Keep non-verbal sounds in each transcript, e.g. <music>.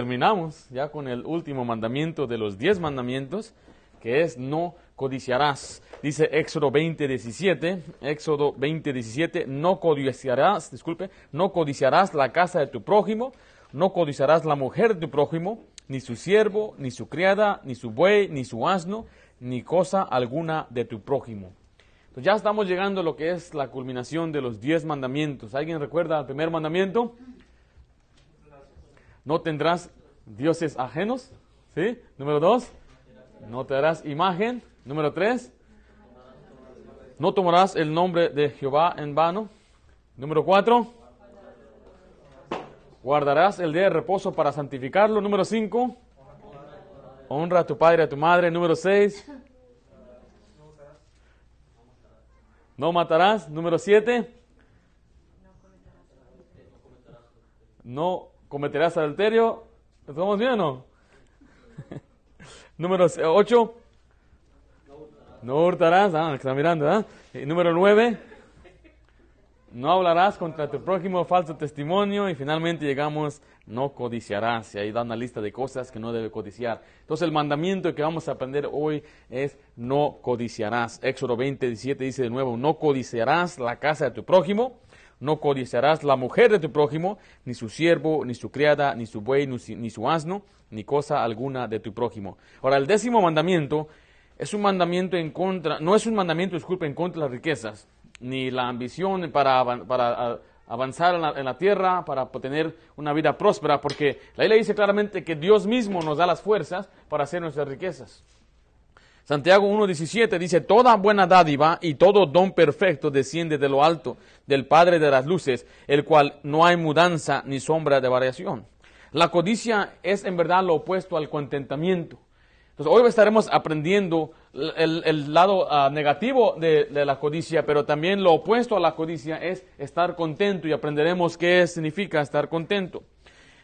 terminamos ya con el último mandamiento de los diez mandamientos, que es no codiciarás. Dice Éxodo 20, 17, Éxodo 20, 17, no codiciarás, disculpe, no codiciarás la casa de tu prójimo, no codiciarás la mujer de tu prójimo, ni su siervo, ni su criada, ni su buey, ni su asno, ni cosa alguna de tu prójimo. Pues ya estamos llegando a lo que es la culminación de los diez mandamientos. ¿Alguien recuerda el primer mandamiento? No tendrás dioses ajenos. ¿Sí? Número dos, no te harás imagen. Número tres, no tomarás el nombre de Jehová en vano. Número cuatro, guardarás el día de reposo para santificarlo. Número cinco, honra a tu padre y a tu madre. Número seis, no matarás. Número siete, no cometerás adulterio. ¿Estamos bien o no? <laughs> Número 8. No hurtarás. Ah, está mirando, ¿ah? Número 9. No hablarás contra tu prójimo falso testimonio. Y finalmente llegamos, no codiciarás. Y ahí da una lista de cosas que no debe codiciar. Entonces el mandamiento que vamos a aprender hoy es no codiciarás. Éxodo 20, 17 dice de nuevo, no codiciarás la casa de tu prójimo no codiciarás la mujer de tu prójimo, ni su siervo, ni su criada, ni su buey, ni su asno, ni cosa alguna de tu prójimo. Ahora, el décimo mandamiento es un mandamiento en contra, no es un mandamiento, disculpe, en contra de las riquezas, ni la ambición para, avanzar en la, en la, tierra, para tener una vida próspera, porque la Biblia dice claramente que Dios mismo nos da las fuerzas para hacer nuestras riquezas. Santiago 1.17 dice, Toda buena dádiva y todo don perfecto desciende de lo alto, del Padre de las luces, el cual no hay mudanza ni sombra de variación. La codicia es en verdad lo opuesto al contentamiento. Entonces, hoy estaremos aprendiendo el, lado ah, negativo de, de, la codicia, pero también lo opuesto a la codicia es estar contento y aprenderemos qué significa estar contento.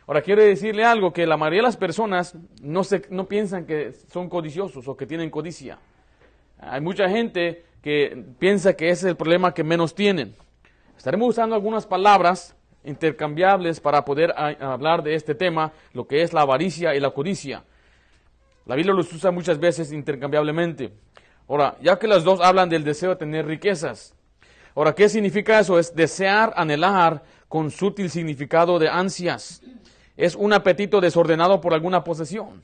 Ahora, quiero decirle algo, que la mayoría de las personas no, se, no piensan que son codiciosos o que tienen codicia. Hay mucha gente que piensa que ese es el problema que menos tienen. Estaremos usando algunas palabras intercambiables para poder hablar de este tema, lo que es la avaricia y la codicia. La Biblia los usa muchas veces intercambiablemente. Ahora, ya que las dos hablan del deseo de tener riquezas. Ahora, ¿qué significa eso? Es desear, anhelar con sutil significado de ansias es un apetito desordenado por alguna posesión.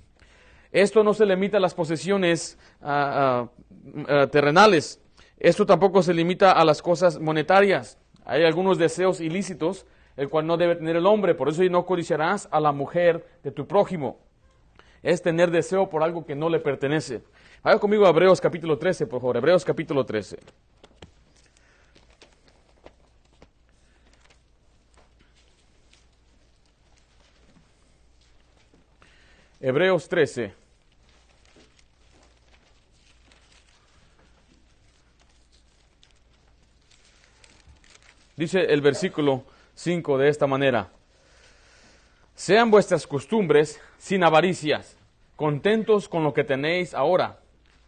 Esto no se limita a las posesiones ah, ah, ah, terrenales. Esto tampoco se limita a las cosas monetarias. Hay algunos deseos ilícitos, el cual no debe tener el hombre. Por eso no codiciarás a la mujer de tu prójimo. Es tener deseo por algo que no le pertenece. Vaya conmigo a Hebreos capítulo 13, por favor. Hebreos capítulo 13. Hebreos 13. Dice el versículo 5 de esta manera. Sean vuestras costumbres sin avaricias, contentos con lo que tenéis ahora,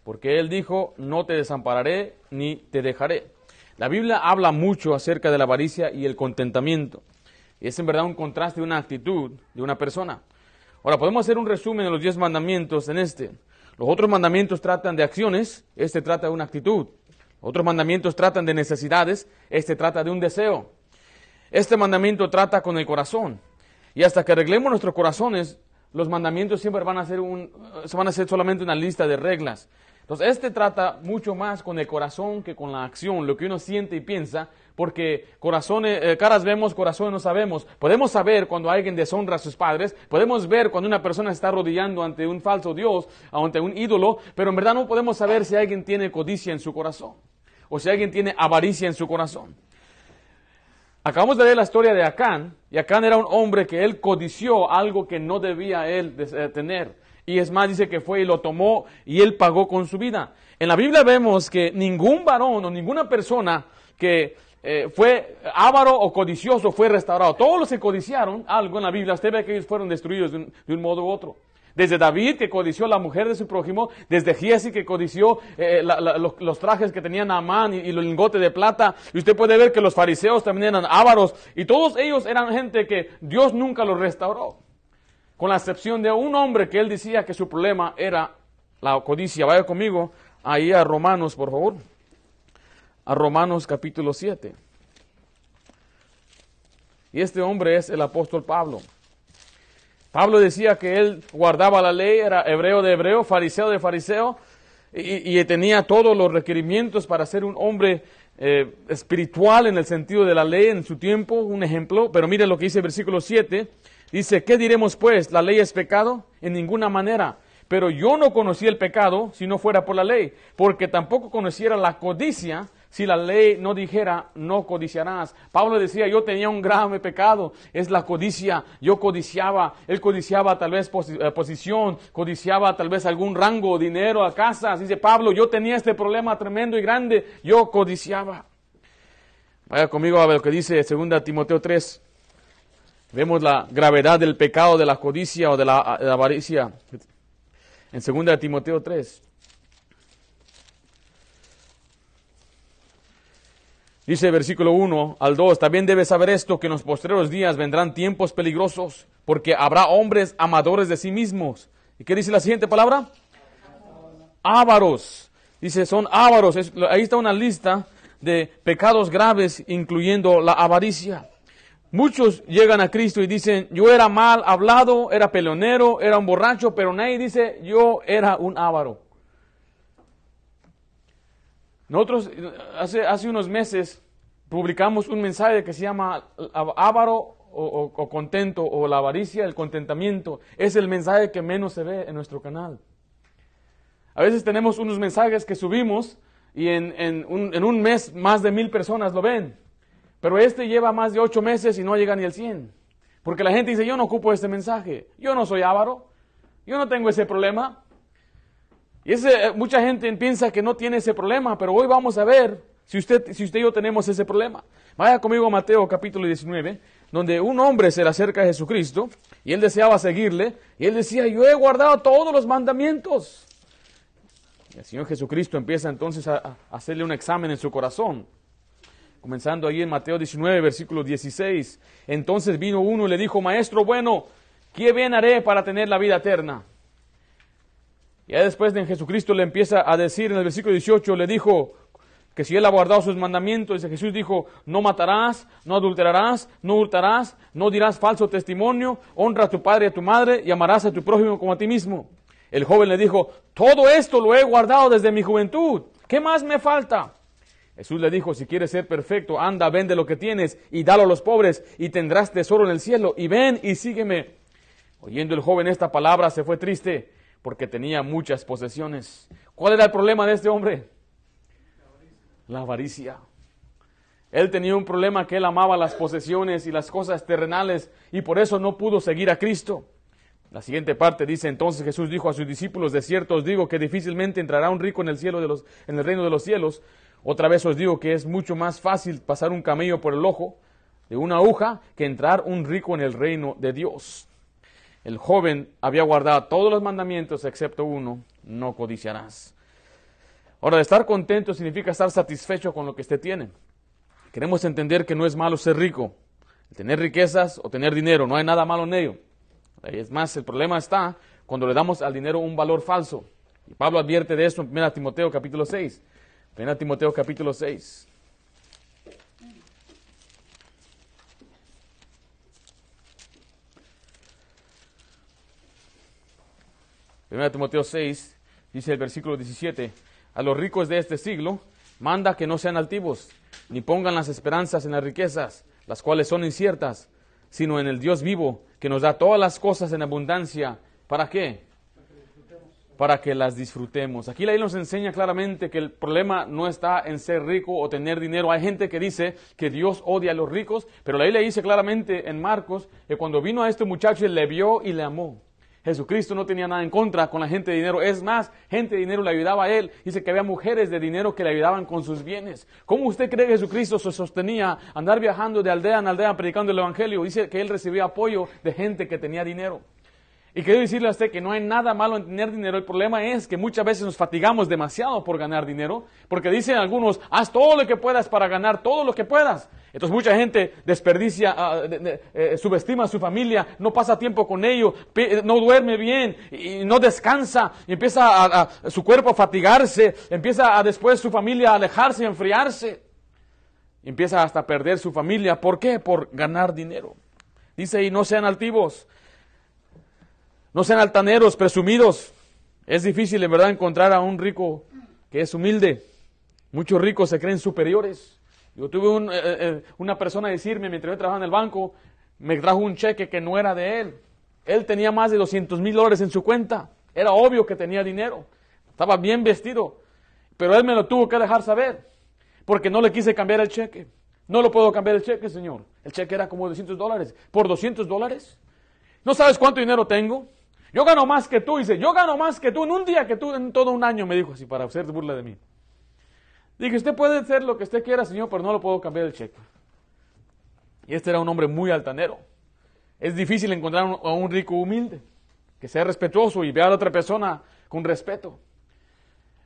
porque Él dijo, no te desampararé ni te dejaré. La Biblia habla mucho acerca de la avaricia y el contentamiento. Y es en verdad un contraste de una actitud de una persona. Ahora, podemos hacer un resumen de los diez mandamientos en este. Los otros mandamientos tratan de acciones, este trata de una actitud. Otros mandamientos tratan de necesidades, este trata de un deseo. Este mandamiento trata con el corazón. Y hasta que arreglemos nuestros corazones, los mandamientos siempre van a ser, un, van a ser solamente una lista de reglas. Entonces, este trata mucho más con el corazón que con la acción, lo que uno siente y piensa, porque corazones, eh, caras vemos, corazones no sabemos. Podemos saber cuando alguien deshonra a sus padres, podemos ver cuando una persona está arrodillando ante un falso Dios, ante un ídolo, pero en verdad no podemos saber si alguien tiene codicia en su corazón o si alguien tiene avaricia en su corazón. Acabamos de leer la historia de Acán, y Acán era un hombre que él codició algo que no debía él eh, tener. Y es más, dice que fue y lo tomó y él pagó con su vida. En la Biblia vemos que ningún varón o ninguna persona que eh, fue avaro o codicioso fue restaurado. Todos los que codiciaron algo en la Biblia, usted ve que ellos fueron destruidos de un, modo u otro. Desde David, que codició la mujer de su prójimo, desde Giesi, que codició eh, los, trajes que tenían Amán y, y, el lingote de plata. Y usted puede ver que los fariseos también eran ávaros. Y todos ellos eran gente que Dios nunca los restauró. Con la excepción de un hombre que él decía que su problema era la codicia. Vaya conmigo ahí a Romanos, por favor. A Romanos capítulo 7. Y este hombre es el apóstol Pablo. Pablo decía que él guardaba la ley, era hebreo de hebreo, fariseo de fariseo, y, tenía todos los requerimientos para ser un hombre eh, espiritual en el sentido de la ley en su tiempo, un ejemplo. Pero mire lo que dice el versículo 7. Dice, ¿qué diremos pues? ¿La ley es pecado? En ninguna manera. Pero yo no conocí el pecado si no fuera por la ley, porque tampoco conociera la codicia si la ley no dijera, no codiciarás. Pablo decía, yo tenía un grave pecado, es la codicia. Yo codiciaba, él codiciaba tal vez eh, posición, codiciaba tal vez algún rango, dinero a casa. Dice Pablo, yo tenía este problema tremendo y grande, yo codiciaba. Vaya conmigo a ver lo que dice 2 Timoteo 3. Vemos la gravedad del pecado de la codicia o de la, avaricia. En 2 Timoteo 3. Dice versículo 1 al 2, también debes saber esto, que en los postreros días vendrán tiempos peligrosos, porque habrá hombres amadores de sí mismos. ¿Y qué dice la siguiente palabra? Ávaros. Dice, son ávaros. ahí está una lista de pecados graves, incluyendo la avaricia. Muchos llegan a Cristo y dicen, yo era mal hablado, era peleonero, era un borracho, pero nadie dice, yo era un ávaro. Nosotros hace, hace unos meses publicamos un mensaje que se llama Ávaro o, contento o la avaricia, el contentamiento. Es el mensaje que menos se ve en nuestro canal. A veces tenemos unos mensajes que subimos y en, en un mes más de mil personas lo ven. Pero este lleva más de ocho meses y no llega ni al cien. Porque la gente dice, yo no ocupo este mensaje. Yo no soy ávaro. Yo no tengo ese problema. Y ese, eh, mucha gente piensa que no tiene ese problema, pero hoy vamos a ver si usted, si usted y yo tenemos ese problema. Vaya conmigo a Mateo capítulo 19, donde un hombre se le acerca a Jesucristo y él deseaba seguirle y él decía, yo he guardado todos los mandamientos. Y el Señor Jesucristo empieza entonces a, hacerle un examen en su corazón. Comenzando ahí en Mateo 19, versículo 16. Entonces vino uno y le dijo, Maestro bueno, ¿qué bien haré para tener la vida eterna? Y después de Jesucristo le empieza a decir en el versículo 18, le dijo que si él ha guardado sus mandamientos, dice Jesús dijo, no matarás, no adulterarás, no hurtarás, no dirás falso testimonio, honra a tu padre y a tu madre y amarás a tu prójimo como a ti mismo. El joven le dijo, todo esto lo he guardado desde mi juventud, ¿qué más me falta? Jesús le dijo, si quieres ser perfecto, anda, vende lo que tienes y dalo a los pobres y tendrás tesoro en el cielo y ven y sígueme. Oyendo el joven esta palabra se fue triste porque tenía muchas posesiones. ¿Cuál era el problema de este hombre? La avaricia. Él tenía un problema que él amaba las posesiones y las cosas terrenales y por eso no pudo seguir a Cristo. La siguiente parte dice entonces Jesús dijo a sus discípulos, de cierto os digo que difícilmente entrará un rico en el cielo de los, en el reino de los cielos. Otra vez os digo que es mucho más fácil pasar un camello por el ojo de una aguja que entrar un rico en el reino de Dios. El joven había guardado todos los mandamientos excepto uno, no codiciarás. Ahora, estar contento significa estar satisfecho con lo que usted tiene. Queremos entender que no es malo ser rico, tener riquezas o tener dinero, no hay nada malo en ello. Es más, el problema está cuando le damos al dinero un valor falso. Y Pablo advierte de eso en 1 Timoteo capítulo 6. 1 Timoteo capítulo 6. 1 Timoteo 6, dice el versículo 17, a los ricos de este siglo, manda que no sean altivos, ni pongan las esperanzas en las riquezas, las cuales son inciertas, sino en el Dios vivo, que nos da todas las cosas en abundancia. ¿Para qué? Para que las disfrutemos. Aquí la ley nos enseña claramente que el problema no está en ser rico o tener dinero. Hay gente que dice que Dios odia a los ricos, pero la ley le dice claramente en Marcos que cuando vino a este muchacho, él le vio y le amó. Jesucristo no tenía nada en contra con la gente de dinero. Es más, gente de dinero le ayudaba a él. Dice que había mujeres de dinero que le ayudaban con sus bienes. ¿Cómo usted cree que Jesucristo se sostenía andar viajando de aldea en aldea predicando el Evangelio? Dice que él recibía apoyo de gente que tenía dinero. Y quiero decirle a usted que no hay nada malo en tener dinero. El problema es que muchas veces nos fatigamos demasiado por ganar dinero, porque dicen algunos, haz todo lo que puedas para ganar todo lo que puedas. Entonces mucha gente desperdicia, eh, subestima a su familia, no pasa tiempo con ellos, no duerme bien y no descansa, y empieza a, su cuerpo a fatigarse, empieza a después su familia a alejarse y enfriarse. Y empieza hasta a perder su familia. ¿Por qué? Por ganar dinero. Dice, y no sean altivos no sean altaneros, presumidos. Es difícil en verdad encontrar a un rico que es humilde. Muchos ricos se creen superiores. Yo tuve eh, eh, eh, una persona decirme mientras yo trabajaba en el banco, me trajo un cheque que no era de él. Él tenía más de 200 mil dólares en su cuenta. Era obvio que tenía dinero. Estaba bien vestido. Pero él me lo tuvo que dejar saber. Porque no le quise cambiar el cheque. No lo puedo cambiar el cheque, señor. El cheque era como 200 dólares. ¿Por 200 dólares? ¿No sabes cuánto dinero tengo? Yo gano más que tú, dice, yo gano más que tú en un día que tú en todo un año, me dijo así, para hacer burla de mí. Dije, usted puede hacer lo que usted quiera, señor, pero no lo puedo cambiar el cheque. Y este era un hombre muy altanero. Es difícil encontrar a un rico humilde, que sea respetuoso y vea a la otra persona con respeto.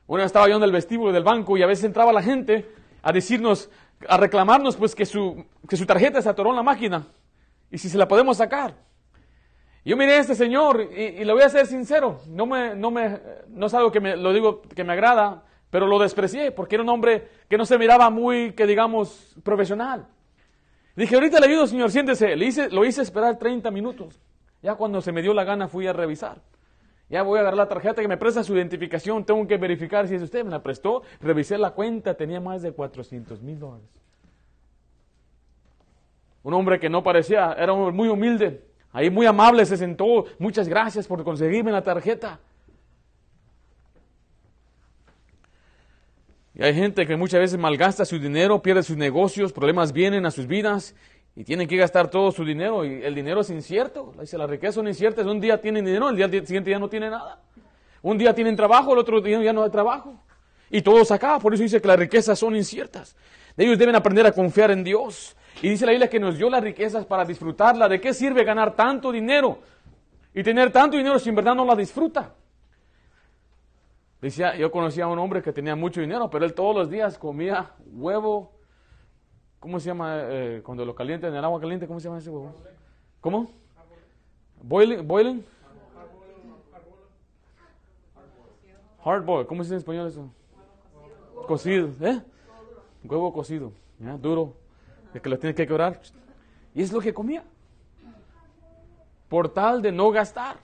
Una vez estaba yo en el vestíbulo del banco y a veces entraba la gente a decirnos, a reclamarnos pues que su, que su tarjeta se atoró en la máquina y si se la podemos sacar. Yo miré a este señor y, le voy a ser sincero, no, me, no, me, no es algo que me, lo digo que me agrada, pero lo desprecié porque era un hombre que no se miraba muy, que digamos, profesional. Dije, ahorita le ayudo, señor, siéntese. Le hice, lo hice esperar 30 minutos. Ya cuando se me dio la gana fui a revisar. Ya voy a agarrar la tarjeta que me presta su identificación, tengo que verificar si es usted, me la prestó, revisé la cuenta, tenía más de 400 mil dólares. Un hombre que no parecía, era un hombre muy humilde, Ahí muy amable se sentó. Muchas gracias por conseguirme la tarjeta. Y hay gente que muchas veces malgasta su dinero, pierde sus negocios, problemas vienen a sus vidas y tienen que gastar todo su dinero. Y el dinero es incierto. Dice, las riquezas son inciertas. Un día tienen dinero, el día siguiente ya no tienen nada. Un día tienen trabajo, el otro día ya no hay trabajo. Y todo se acaba. Por eso dice que las riquezas son inciertas. Ellos deben aprender a confiar en Dios. Y dice la Biblia que nos dio las riquezas para disfrutarla. ¿De qué sirve ganar tanto dinero y tener tanto dinero si en verdad no la disfruta? Decía, yo conocía a un hombre que tenía mucho dinero, pero él todos los días comía huevo. ¿Cómo se llama eh, cuando lo calientan en el agua caliente? ¿Cómo se llama ese huevo? ¿Cómo? Boiling, boiling. Hard boil. ¿Cómo se dice en español eso? Cocido, ¿eh? Huevo cocido, duro de que lo tiene que quebrar. Y es lo que comía. Por tal de no gastar.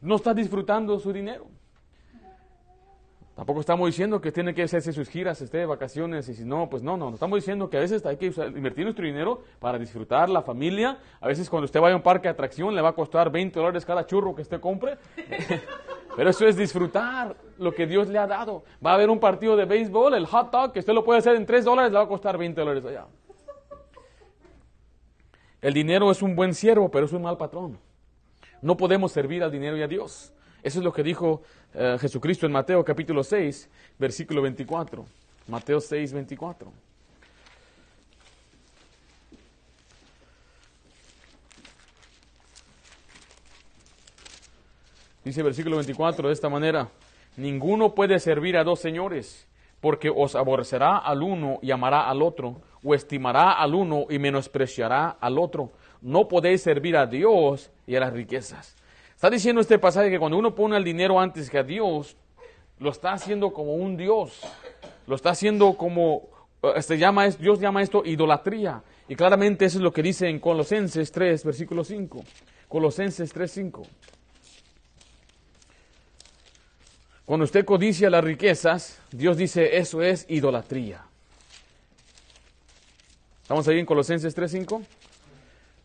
No está disfrutando su dinero. Tampoco estamos diciendo que tiene que hacerse sus giras, esté de vacaciones, y si no, pues no, no. Estamos diciendo que a veces hay que invertir nuestro dinero para disfrutar la familia. A veces cuando usted vaya a un parque de atracción le va a costar 20 dólares cada churro que usted compre. <laughs> Pero eso es disfrutar lo que Dios le ha dado. Va a haber un partido de béisbol, el hot dog, que usted lo puede hacer en 3 dólares, le va a costar 20 dólares allá. El dinero es un buen siervo, pero es un mal patrón. No podemos servir al dinero y a Dios. Eso es lo que dijo eh, Jesucristo en Mateo capítulo 6, versículo 24. Mateo 6, 24. Dice el versículo 24 de esta manera, ninguno puede servir a dos señores, porque os aborrecerá al uno y amará al otro, o estimará al uno y menospreciará al otro. No podéis servir a Dios y a las riquezas. Está diciendo este pasaje que cuando uno pone el dinero antes que a Dios, lo está haciendo como un Dios. Lo está haciendo como, este, llama, Dios llama esto idolatría. Y claramente eso es lo que dice en Colosenses 3, versículo 5. Colosenses 3, 5. Cuando usted codicia las riquezas, Dios dice eso es idolatría. ¿Estamos ahí en Colosenses 3, 5?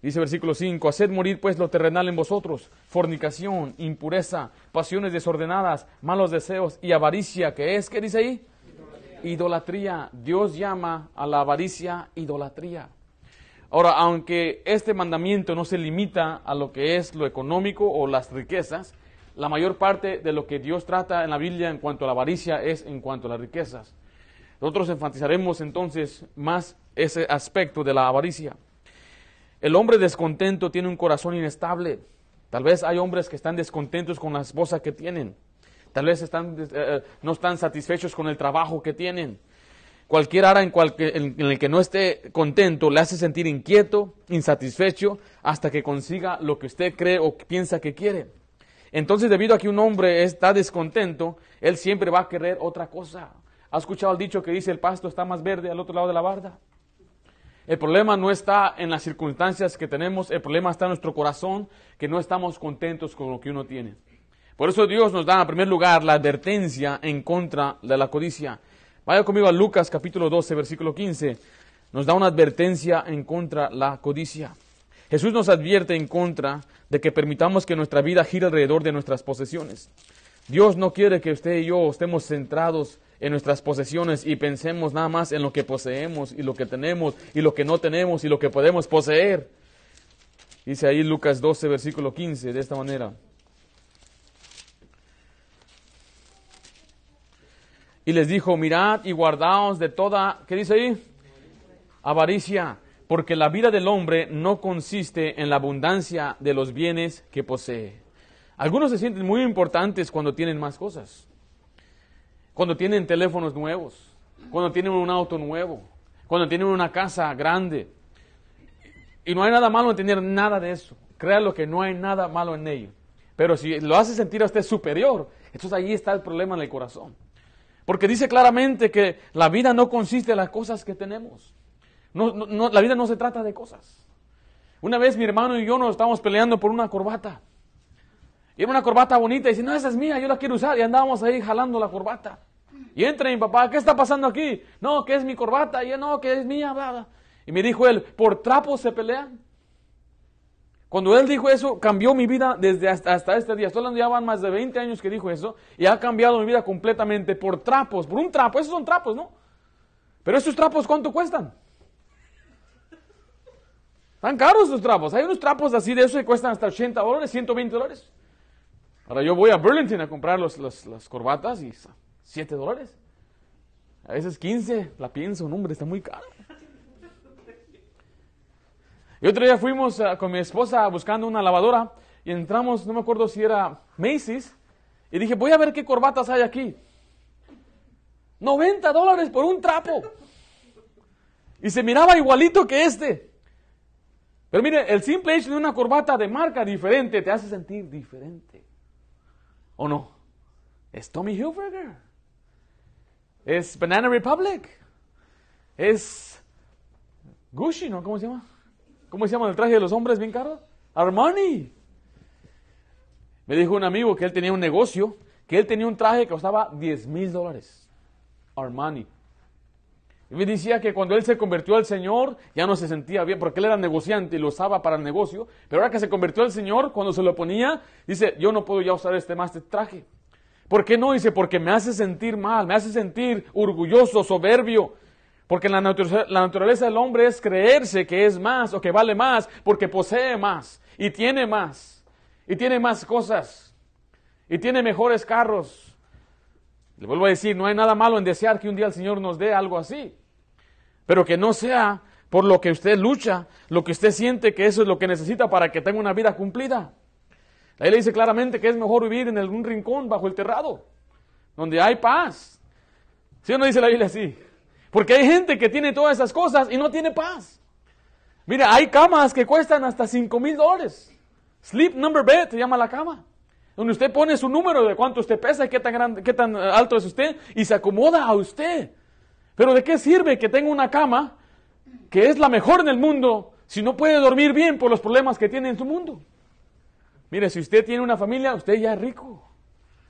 Dice versículo 5, haced morir pues lo terrenal en vosotros, fornicación, impureza, pasiones desordenadas, malos deseos y avaricia, ¿qué es? ¿Qué dice ahí? Idolatría. Dios llama a la avaricia idolatría. Ahora, aunque este mandamiento no se limita a lo que es lo económico o las riquezas, la mayor parte de lo que Dios trata en la Biblia en cuanto a la avaricia es en cuanto a las riquezas. Nosotros enfatizaremos entonces más ese aspecto de la avaricia. El hombre descontento tiene un corazón inestable. Tal vez hay hombres que están descontentos con la esposa que tienen. Tal vez están, eh, eh, no están satisfechos con el trabajo que tienen. Cualquier área en, en, el que no esté contento le hace sentir inquieto, insatisfecho, hasta que consiga lo que usted cree o piensa que quiere. Entonces, debido a que un hombre está descontento, él siempre va a querer otra cosa. ¿Ha escuchado el dicho que dice el pasto está más verde al otro lado de la barda? El problema no está en las circunstancias que tenemos, el problema está en nuestro corazón, que no estamos contentos con lo que uno tiene. Por eso Dios nos da en primer lugar la advertencia en contra de la codicia. Vaya conmigo a Lucas capítulo 12, versículo 15. Nos da una advertencia en contra la codicia. Jesús nos advierte en contra de que permitamos que nuestra vida gire alrededor de nuestras posesiones. Dios no quiere que usted y yo estemos centrados en nuestras posesiones y pensemos nada más en lo que poseemos y lo que tenemos y lo que no tenemos y lo que podemos poseer. Dice ahí Lucas 12, versículo 15, de esta manera. y les dijo, mirad y guardaos de toda, ¿qué dice ahí? Avaricia, porque la vida del hombre no consiste en la abundancia de los bienes que posee. Algunos se sienten muy importantes cuando tienen más cosas, cuando tienen teléfonos nuevos, cuando tienen un auto nuevo, cuando tienen una casa grande. Y no hay nada malo en tener nada de eso. Créalo que no hay nada malo en ello. Pero si lo hace sentir a usted superior, entonces ahí está el problema en el corazón. Porque dice claramente que la vida no consiste en las cosas que tenemos. No, la vida no se trata de cosas. Una vez mi hermano y yo nos estábamos peleando por una corbata. Y era una corbata bonita. Y dice, no, esa es mía, yo la quiero usar. Y andábamos ahí jalando la corbata. Y entra mi papá, ¿qué está pasando aquí? No, que es mi corbata. Y yo, no, que es mía. Y me dijo él, ¿por trapos se pelean? Cuando él dijo eso, cambió mi vida desde hasta, este día. Estoy hablando ya van más de 20 años que dijo eso y ha cambiado mi vida completamente por trapos, por un trapo. Esos son trapos, ¿no? Pero esos trapos, ¿cuánto cuestan? Están caros esos trapos. Hay unos trapos así de eso que cuestan hasta 80 dólares, 120 dólares. Ahora yo voy a Burlington a comprar los, las corbatas y 7 dólares. A veces 15, la pienso, no hombre, está muy caro. Y otro día fuimos eh, con mi esposa buscando una lavadora y entramos, no me acuerdo si era Macy's, y dije, voy a ver qué corbatas hay aquí. 90 dólares por un trapo. Y se miraba igualito que este. Pero mire, el simple hecho de una corbata de marca diferente te hace sentir diferente. ¿O no? Es Tommy Hilfiger. Es Banana Republic. Es Gucci, ¿no? ¿Cómo se llama? ¿Cómo se llama el traje de los hombres bien caro? Armani. Me dijo un amigo que él tenía un negocio, que él tenía un traje que costaba 10 mil dólares. Armani. Me decía que cuando él se convirtió al Señor, ya no se sentía bien, porque él era negociante y lo usaba para el negocio. Pero ahora que se convirtió al Señor, cuando se lo ponía, dice, yo no puedo ya usar este más este traje. ¿Por qué no? Dice, porque me hace sentir mal, me hace sentir orgulloso, soberbio. Porque la naturaleza, del hombre es creerse que es más o que vale más porque posee más y tiene más y tiene más cosas y tiene mejores carros. Le vuelvo a decir, no hay nada malo en desear que un día el Señor nos dé algo así, pero que no sea por lo que usted lucha, lo que usted siente que eso es lo que necesita para que tenga una vida cumplida. La le dice claramente que es mejor vivir en algún rincón bajo el terrado, donde hay paz. ¿Sí o no dice la Biblia así? Porque hay gente que tiene todas esas cosas y no tiene paz. Mira, hay camas que cuestan hasta 5 mil dólares. Sleep number bed se llama la cama. Donde usted pone su número de cuánto usted pesa qué tan, grande, qué tan alto es usted y se acomoda a usted. Pero ¿de qué sirve que tenga una cama que es la mejor en el mundo si no puede dormir bien por los problemas que tiene en su mundo? Mire, si usted tiene una familia, usted ya es rico.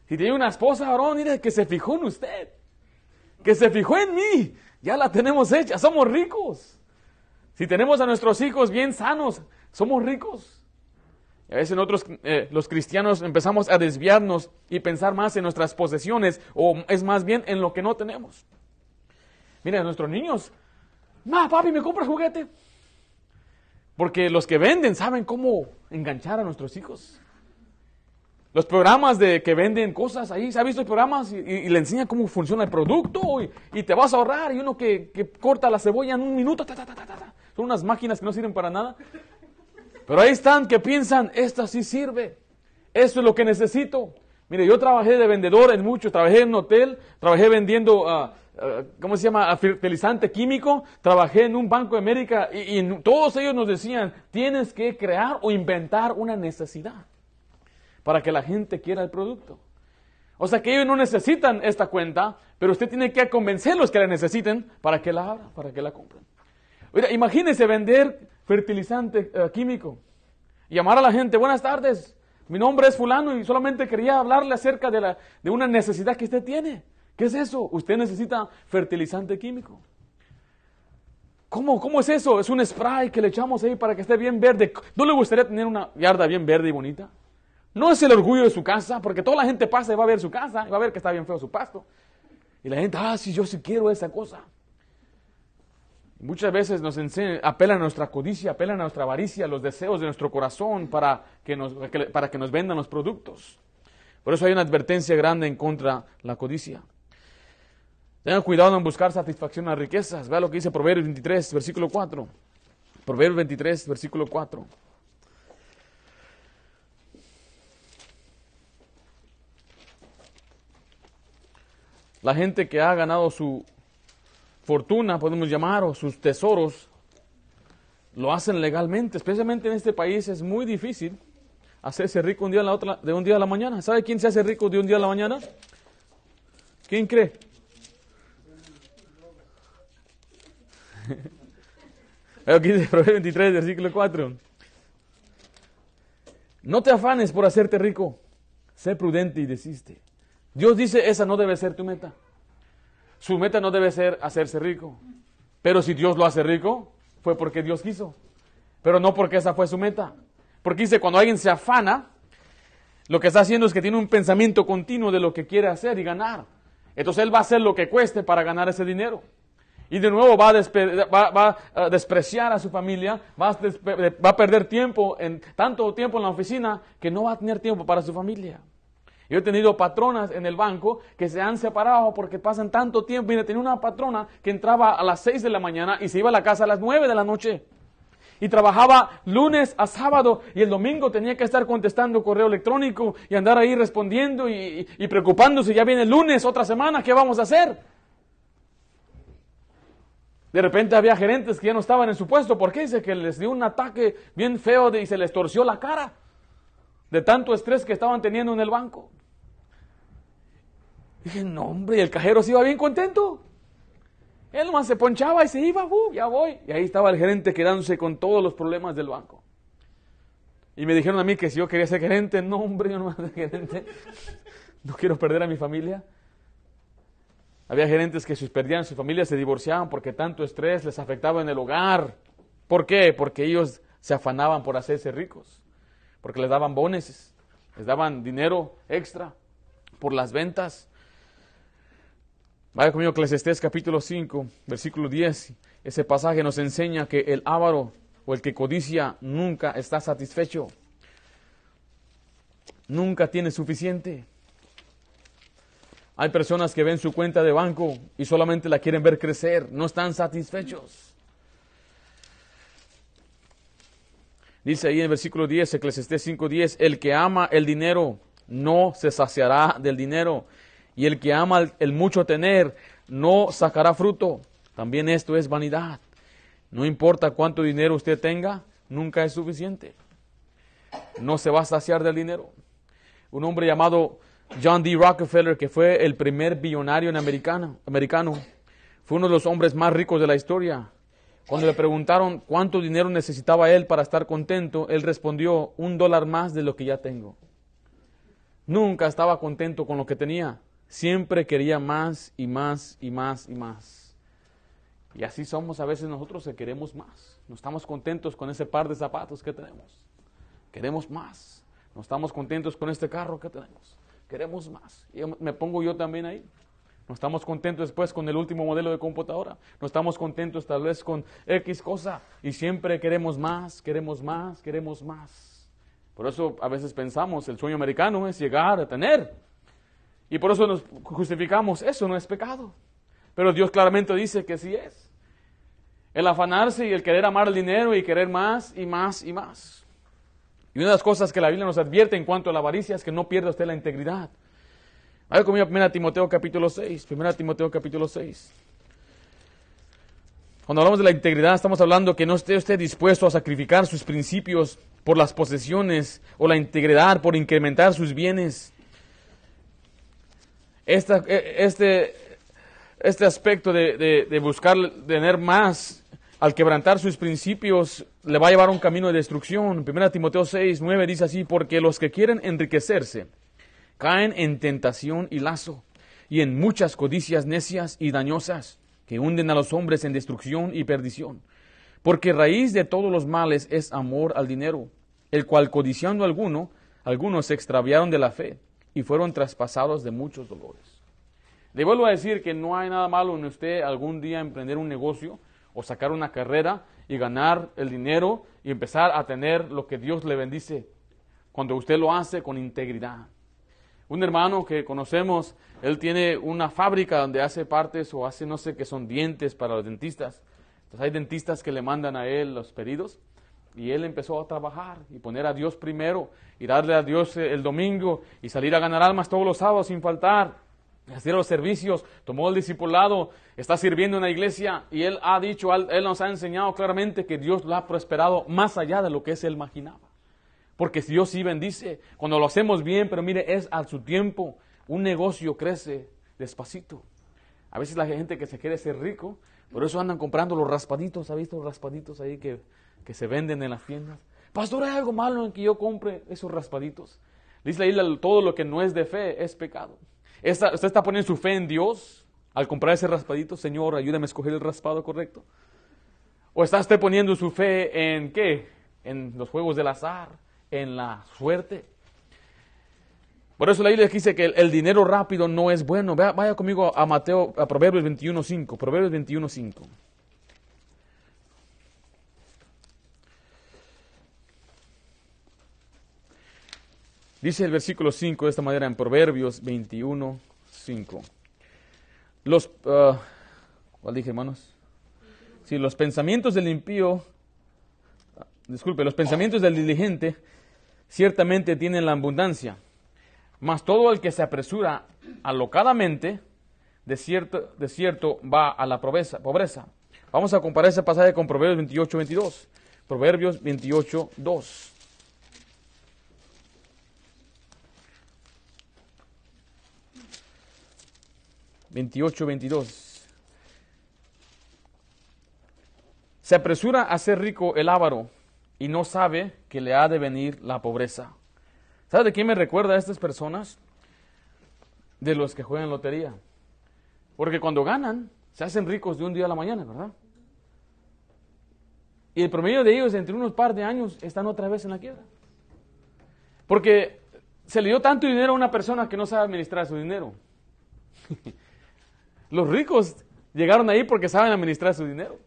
Si tiene una esposa, varón, mire, que se fijó en usted. Que se fijó en mí. Ya la tenemos hecha, somos ricos. Si tenemos a nuestros hijos bien sanos, somos ricos. A veces nosotros, eh, los cristianos, empezamos a desviarnos y pensar más en nuestras posesiones o es más bien en lo que no tenemos. Mira, nuestros niños, ma, papi, ¿me compras juguete? Porque los que venden saben cómo enganchar a nuestros hijos. Los programas de que venden cosas ahí, ¿se ha visto los programas? Y, le enseñan cómo funciona el producto y, te vas a ahorrar. Y uno que, corta la cebolla en un minuto, son unas máquinas que no sirven para nada. Pero ahí están que piensan, esta sí sirve. Eso es lo que necesito. Mire, yo trabajé de vendedor en muchos, trabajé en un hotel, trabajé vendiendo, ah, ah, ¿cómo se llama?, fertilizante químico, trabajé en un Banco de América y, y todos ellos nos decían, tienes que crear o inventar una necesidad para que la gente quiera el producto. O sea que ellos no necesitan esta cuenta, pero usted tiene que convencerlos que la necesiten para que la abran, para que la compren. Oiga, imagínese vender fertilizante eh, químico. Llamar a la gente, buenas tardes, mi nombre es fulano y solamente quería hablarle acerca de, la, de una necesidad que usted tiene. ¿Qué es eso? Usted necesita fertilizante químico. ¿Cómo, ¿Cómo es eso? Es un spray que le echamos ahí para que esté bien verde. ¿No le gustaría tener una yarda bien verde y bonita? No es el orgullo de su casa, porque toda la gente pasa y va a ver su casa y va a ver que está bien feo su pasto. Y la gente, ah, sí, yo sí quiero esa cosa. Muchas veces nos enseñan, apelan a nuestra codicia, apelan a nuestra avaricia, los deseos de nuestro corazón para que nos, para que nos vendan los productos. Por eso hay una advertencia grande en contra de la codicia. Tengan cuidado en buscar satisfacción a las riquezas. Vea lo que dice Proverbios 23, versículo 4. Proverbios 23, versículo 4. La gente que ha ganado su fortuna, podemos llamar, o sus tesoros, lo hacen legalmente. Especialmente en este país es muy difícil hacerse rico un día a la otra, de un día a la mañana. ¿Sabe quién se hace rico de un día a la mañana? ¿Quién cree? <laughs> Aquí dice Proverbios 23, versículo 4. No te afanes por hacerte rico, sé prudente y desiste. Dios dice, esa no debe ser tu meta. Su meta no debe ser hacerse rico. Pero si Dios lo hace rico, fue porque Dios quiso. Pero no porque esa fue su meta. Porque dice, cuando alguien se afana, lo que está haciendo es que tiene un pensamiento continuo de lo que quiere hacer y ganar. Entonces él va a hacer lo que cueste para ganar ese dinero. Y de nuevo va a, despreciar a su familia, va a, va a perder tiempo, en, tanto tiempo en la oficina, que no va a tener tiempo para su familia. Yo he tenido patronas en el banco que se han separado porque pasan tanto tiempo. Mira, tenía una patrona que entraba a las 6 de la mañana y se iba a la casa a las 9 de la noche. Y trabajaba lunes a sábado y el domingo tenía que estar contestando correo electrónico y andar ahí respondiendo y, preocupándose. Ya viene el lunes, otra semana, ¿qué vamos a hacer? De repente había gerentes que ya no estaban en su puesto. ¿Por qué? Dice que les dio un ataque bien feo y se les torció la cara de tanto estrés que estaban teniendo en el banco. Dije, no, hombre, el cajero se iba bien contento. Él nomás se ponchaba y se iba, uh, ya voy. Y ahí estaba el gerente quedándose con todos los problemas del banco. Y me dijeron a mí que si yo quería ser gerente, no, hombre, yo no voy a ser gerente. No quiero perder a mi familia. Había gerentes que si perdían su familia se divorciaban porque tanto estrés les afectaba en el hogar. ¿Por qué? Porque ellos se afanaban por hacerse ricos. Porque les daban bonos, les daban dinero extra por las ventas. Vaya conmigo, Eclesiastés capítulo 5, versículo 10. Ese pasaje nos enseña que el ávaro o el que codicia nunca está satisfecho. Nunca tiene suficiente. Hay personas que ven su cuenta de banco y solamente la quieren ver crecer, no están satisfechos. Dice ahí en el versículo 10, Eclesiastés 5:10, el que ama el dinero no se saciará del dinero, y el que ama el mucho tener no sacará fruto. También esto es vanidad. No importa cuánto dinero usted tenga, nunca es suficiente. No se va a saciar del dinero. Un hombre llamado John D. Rockefeller, que fue el primer billonario en americano, americano, fue uno de los hombres más ricos de la historia. Cuando le preguntaron cuánto dinero necesitaba él para estar contento, él respondió, un dólar más de lo que ya tengo. Nunca estaba contento con lo que tenía. Siempre quería más y más y más y más. Y así somos a veces nosotros que queremos más. No estamos contentos con ese par de zapatos que tenemos. Queremos más. No estamos contentos con este carro que tenemos. Queremos más. Y me pongo yo también ahí. No estamos contentos después con el último modelo de computadora. No estamos contentos tal vez con X cosa. Y siempre queremos más, queremos más, queremos más. Por eso a veces pensamos, el sueño americano es llegar a tener. Y por eso nos justificamos, eso no es pecado. Pero Dios claramente dice que sí es. El afanarse y el querer amar el dinero y querer más y más y más. Y una de las cosas que la Biblia nos advierte en cuanto a la avaricia es que no pierda usted la integridad. Vaya conmigo a 1 Timoteo capítulo 6. 1 Timoteo capítulo 6. Cuando hablamos de la integridad, estamos hablando que no esté usted dispuesto a sacrificar sus principios por las posesiones o la integridad por incrementar sus bienes. E, este, este aspecto de, de, buscar tener más al quebrantar sus principios le va a llevar a un camino de destrucción. 1 Timoteo 6, 9 dice así, porque los que quieren enriquecerse caen en tentación y lazo y en muchas codicias necias y dañosas que hunden a los hombres en destrucción y perdición. Porque raíz de todos los males es amor al dinero, el cual codiciando alguno, algunos se extraviaron de la fe y fueron traspasados de muchos dolores. Le vuelvo a decir que no hay nada malo en usted algún día emprender un negocio o sacar una carrera y ganar el dinero y empezar a tener lo que Dios le bendice cuando usted lo hace con integridad. Un hermano que conocemos, él tiene una fábrica donde hace partes o hace no sé qué son dientes para los dentistas. Entonces hay dentistas que le mandan a él los pedidos y él empezó a trabajar y poner a Dios primero y darle a Dios el domingo y salir a ganar almas todos los sábados sin faltar. Hacer los servicios, tomó el discipulado, está sirviendo en la iglesia y él ha dicho, él nos ha enseñado claramente que Dios lo ha prosperado más allá de lo que él imaginaba. Porque Dios sí bendice. Cuando lo hacemos bien, pero mire, es a su tiempo. Un negocio crece despacito. A veces la gente que se quiere ser rico, por eso andan comprando los raspaditos. ¿Ha visto los raspaditos ahí que, que se venden en las tiendas? Pastor, ¿hay algo malo en que yo compre esos raspaditos? Dice la isla, todo lo que no es de fe es pecado. ¿Usted está poniendo su fe en Dios al comprar ese raspadito? Señor, ayúdame a escoger el raspado correcto. ¿O está usted poniendo su fe en qué? En los juegos del azar, en la suerte. Por eso la Biblia dice que el, dinero rápido no es bueno. Vaya, conmigo a Mateo, a Proverbios 21.5. Proverbios 21.5. Dice el versículo 5 de esta manera en Proverbios 21.5. Los, uh, ¿cuál dije, hermanos? Si los pensamientos del impío, disculpe, los pensamientos del diligente ciertamente tienen la abundancia, mas todo el que se apresura alocadamente, de cierto, de cierto va a la pobreza, pobreza. Vamos a comparar ese pasaje con Proverbios 28, 22. Proverbios 28, 2. Veintiocho, veintidós. Se apresura a ser rico el ávaro y no sabe que le ha de venir la pobreza. ¿Sabe de quién me recuerda a estas personas? De los que juegan lotería. Porque cuando ganan, se hacen ricos de un día a la mañana, ¿verdad? Y el promedio de ellos, entre unos par de años, están otra vez en la quiebra. Porque se le dio tanto dinero a una persona que no sabe administrar su dinero. <laughs> Los ricos llegaron ahí porque saben administrar su dinero.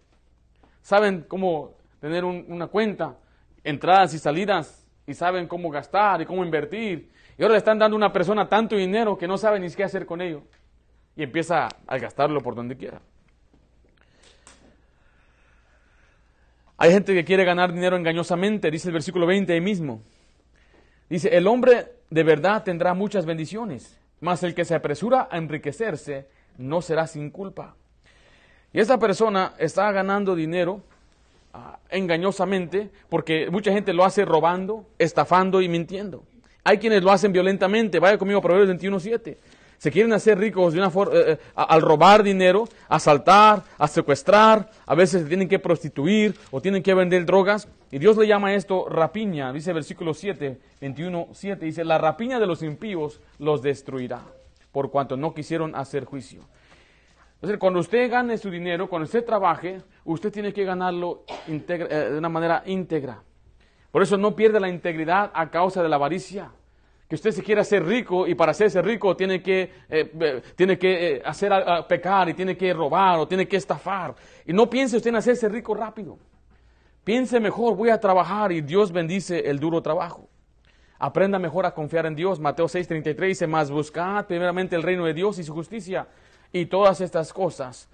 Saben cómo tener una cuenta, entradas y salidas, y saben cómo gastar y cómo invertir. Y ahora le están dando a una persona tanto dinero que no sabe ni qué hacer con ello. Y empieza a gastarlo por donde quiera. Hay gente que quiere ganar dinero engañosamente, dice el versículo 20 ahí mismo. Dice, el hombre de verdad tendrá muchas bendiciones, mas el que se apresura a enriquecerse no será sin culpa. Y esa persona está ganando dinero Ah, engañosamente, porque mucha gente lo hace robando, estafando y mintiendo. Hay quienes lo hacen violentamente. Vaya conmigo a Proverbios 21.7. Se quieren hacer ricos de una forma, eh, eh, al robar dinero, asaltar, a secuestrar, a veces se tienen que prostituir o tienen que vender drogas. Y Dios le llama esto rapiña, dice versículo 7, 21, 7, dice, la rapiña de los impíos los destruirá, por cuanto no quisieron hacer juicio. Entonces, cuando usted gane su dinero, cuando usted trabaje, usted tiene que ganarlo eh, de una manera íntegra. Por eso no pierde la integridad a causa de la avaricia. Que usted se quiera hacer rico y para hacerse rico tiene que, eh, tiene que eh, hacer pecar y tiene que robar o tiene que estafar. Y no piense usted en hacerse rico rápido. Piense mejor, voy a trabajar y Dios bendice el duro trabajo. Aprenda mejor a confiar en Dios. Mateo 6:33 dice, más buscad primeramente el reino de Dios y su justicia y todas estas cosas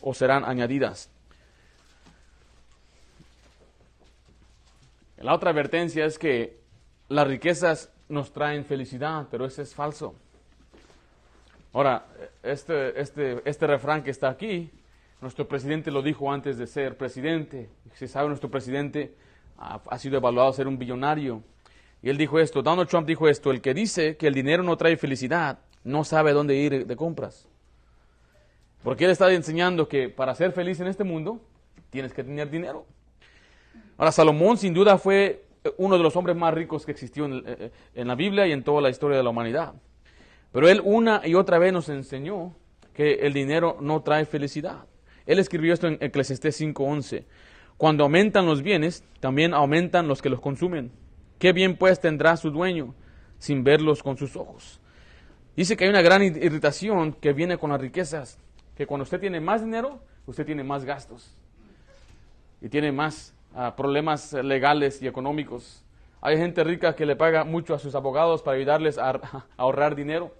os serán añadidas. La otra advertencia es que las riquezas nos traen felicidad, pero eso es falso. Ahora, este, este, este refrán que está aquí, nuestro presidente lo dijo antes de ser presidente. Si sabe, nuestro presidente ha, ha sido evaluado a ser un billonario. Y él dijo esto, Donald Trump dijo esto, el que dice que el dinero no trae felicidad, no sabe dónde ir de compras. Porque él está enseñando que para ser feliz en este mundo, tienes que tener dinero. Ahora, Salomón sin duda fue uno de los hombres más ricos que existió en, eh, en, la Biblia y en toda la historia de la humanidad. Pero él una y otra vez nos enseñó que el dinero no trae felicidad. Él escribió esto en Eclesiastés 5:11. Cuando aumentan los bienes, también aumentan los que los consumen. ¿Qué bien pues tendrá su dueño sin verlos con sus ojos? Dice que hay una gran irritación que viene con las riquezas, que cuando usted tiene más dinero, usted tiene más gastos y tiene más uh, problemas legales y económicos. Hay gente rica que le paga mucho a sus abogados para ayudarles a, <laughs> ahorrar dinero.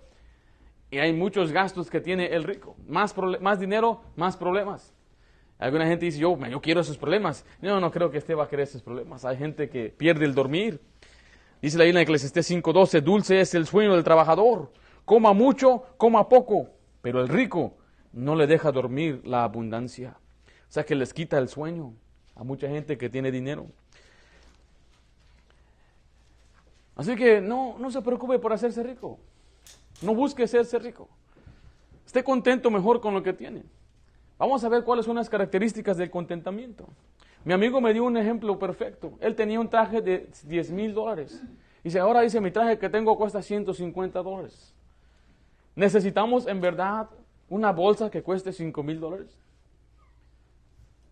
Y hay muchos gastos que tiene el rico. Más dinero, más problemas. Alguna gente dice, yo, yo quiero esos problemas. No, no creo que usted va a querer esos problemas. Hay gente que pierde el dormir. Dice la isla en Eclesiastés 5.12, dulce es el sueño del trabajador. Coma mucho, coma poco. Pero el rico no le deja dormir la abundancia. O sea que les quita el sueño a mucha gente que tiene dinero. Así que no, no se preocupe por hacerse rico. No busque hacerse rico. Esté contento mejor con lo que tiene. Vamos a ver cuáles son las características del contentamiento. Mi amigo me dio un ejemplo perfecto. Él tenía un traje de 10 mil dólares. Dice, ahora dice, mi traje que tengo cuesta 150 dólares. ¿Necesitamos en verdad una bolsa que cueste 5 mil dólares?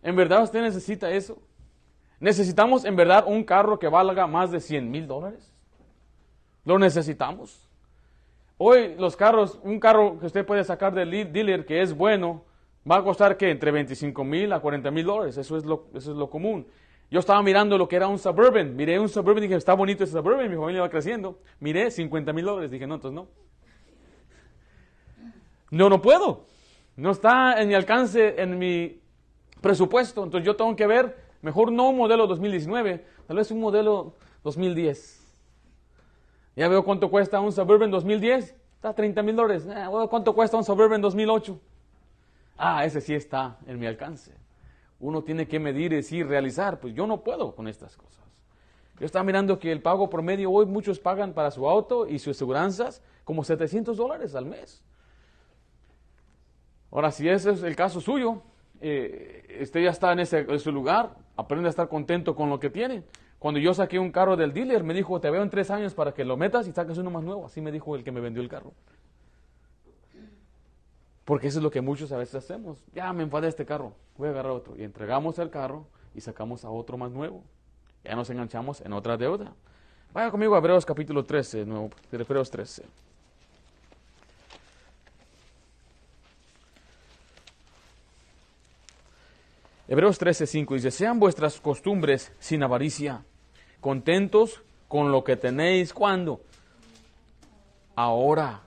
¿En verdad usted necesita eso? ¿Necesitamos en verdad un carro que valga más de 100 mil dólares? ¿Lo necesitamos? Hoy los carros, un carro que usted puede sacar del dealer que es bueno, va a costar que entre 25 mil a 40 mil dólares. Eso es, lo, eso es lo común. Yo estaba mirando lo que era un Suburban. Miré un Suburban y dije, está bonito ese Suburban. Mi familia va creciendo. Miré 50 mil dólares. Dije, no, entonces no. No, no puedo. No está en mi alcance, en mi presupuesto. Entonces yo tengo que ver, mejor no un modelo 2019, tal vez un modelo 2010. Ya veo cuánto cuesta un Suburban 2010. Está 30 mil dólares. Eh, ¿Cuánto cuesta un Suburban 2008? Ah, ese sí está en mi alcance. Uno tiene que medir, y decir, realizar. Pues yo no puedo con estas cosas. Yo estaba mirando que el pago promedio hoy muchos pagan para su auto y sus aseguranzas como 700 dólares al mes. Ahora, si ese es el caso suyo, eh, usted ya está en ese, lugar, aprende a estar contento con lo que tiene. Cuando yo saqué un carro del dealer, me dijo, te veo en tres años para que lo metas y saques uno más nuevo. Así me dijo el que me vendió el carro. Porque eso es lo que muchos a veces hacemos. Ya me enfadé este carro, voy a agarrar otro. Y entregamos el carro y sacamos a otro más nuevo. Ya nos enganchamos en otra deuda. Vaya conmigo a Hebreos capítulo 13, nuevo, Hebreos 13. Hebreos 13:5 dice, sean vuestras costumbres sin avaricia, contentos con lo que tenéis cuando. Ahora,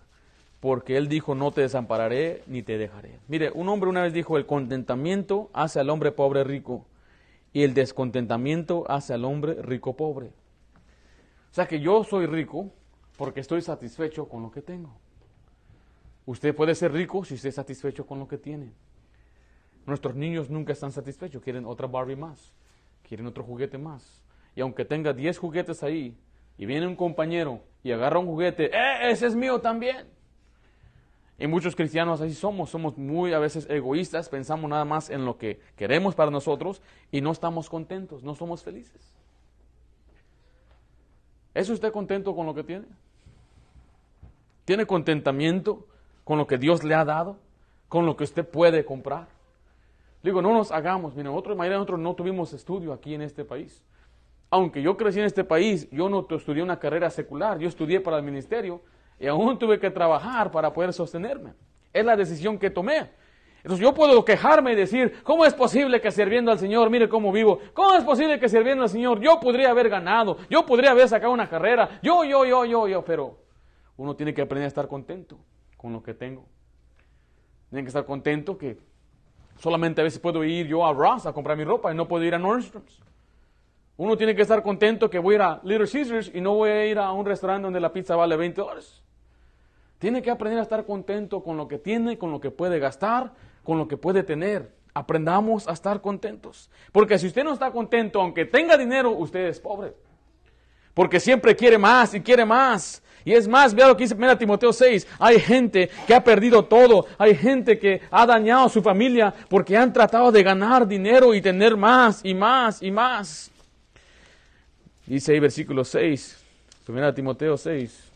porque Él dijo, no te desampararé ni te dejaré. Mire, un hombre una vez dijo, el contentamiento hace al hombre pobre rico y el descontentamiento hace al hombre rico pobre. O sea que yo soy rico porque estoy satisfecho con lo que tengo. Usted puede ser rico si esté satisfecho con lo que tiene. Nuestros niños nunca están satisfechos, quieren otra Barbie más, quieren otro juguete más. Y aunque tenga 10 juguetes ahí, y viene un compañero y agarra un juguete, ¡eh, ese es mío también! Y muchos cristianos así somos, somos muy a veces egoístas, pensamos nada más en lo que queremos para nosotros y no estamos contentos, no somos felices. ¿Es usted contento con lo que tiene? ¿Tiene contentamiento con lo que Dios le ha dado? ¿Con lo que usted puede comprar? Digo, no nos hagamos. Mira, nosotros, mayoría de nosotros no tuvimos estudio aquí en este país. Aunque yo crecí en este país, yo no estudié una carrera secular, yo estudié para el ministerio y aún tuve que trabajar para poder sostenerme. Es la decisión que tomé. Entonces yo puedo quejarme y decir, ¿cómo es posible que sirviendo al Señor, mire cómo vivo? ¿Cómo es posible que sirviendo al Señor yo podría haber ganado? Yo podría haber sacado una carrera. Yo, yo, yo, yo, yo. Pero uno tiene que aprender a estar contento con lo que tengo. Tiene que estar contento que Solamente a veces puedo ir yo a Ross a comprar mi ropa y no puedo ir a Nordstrom's. Uno tiene que estar contento que voy a ir a Little Caesars y no voy a ir a un restaurante donde la pizza vale 20 dólares. Tiene que aprender a estar contento con lo que tiene, con lo que puede gastar, con lo que puede tener. Aprendamos a estar contentos. Porque si usted no está contento, aunque tenga dinero, usted es pobre. Porque siempre quiere más y quiere más. Y es más, vea lo que dice 1 Timoteo 6. Hay gente que ha perdido todo. Hay gente que ha dañado a su familia porque han tratado de ganar dinero y tener más y más y más. Dice ahí versículo 6. 1 Timoteo 6.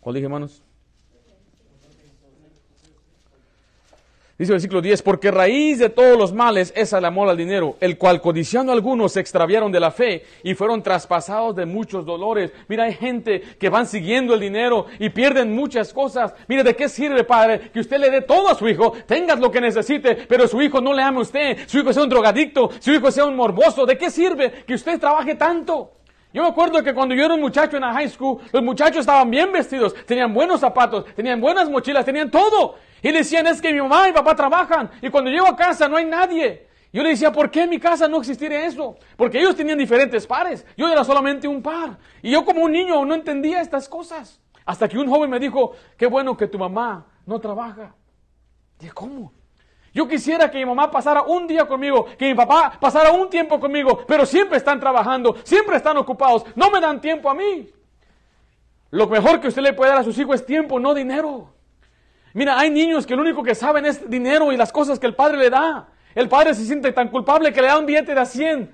¿Cuál dije, hermanos? Dice el versículo 10, porque raíz de todos los males es el amor al dinero, el cual codiciando algunos se extraviaron de la fe y fueron traspasados de muchos dolores. Mira, hay gente que van siguiendo el dinero y pierden muchas cosas. Mire, ¿de qué sirve, padre, que usted le dé todo a su hijo? Tengas lo que necesite, pero su hijo no le ame a usted, su hijo sea un drogadicto, su hijo sea un morboso. ¿De qué sirve que usted trabaje tanto? Yo me acuerdo que cuando yo era un muchacho en la high school, los muchachos estaban bien vestidos, tenían buenos zapatos, tenían buenas mochilas, tenían todo. Y decían, es que mi mamá y papá trabajan. Y cuando llego a casa no hay nadie. Yo le decía, ¿por qué en mi casa no existiría eso? Porque ellos tenían diferentes pares. Yo era solamente un par. Y yo como un niño no entendía estas cosas. Hasta que un joven me dijo, qué bueno que tu mamá no trabaja. Dije, ¿cómo? Yo quisiera que mi mamá pasara un día conmigo, que mi papá pasara un tiempo conmigo, pero siempre están trabajando, siempre están ocupados, no me dan tiempo a mí. Lo mejor que usted le puede dar a sus hijos es tiempo, no dinero. Mira, hay niños que lo único que saben es dinero y las cosas que el padre le da. El padre se siente tan culpable que le da un billete de a 100.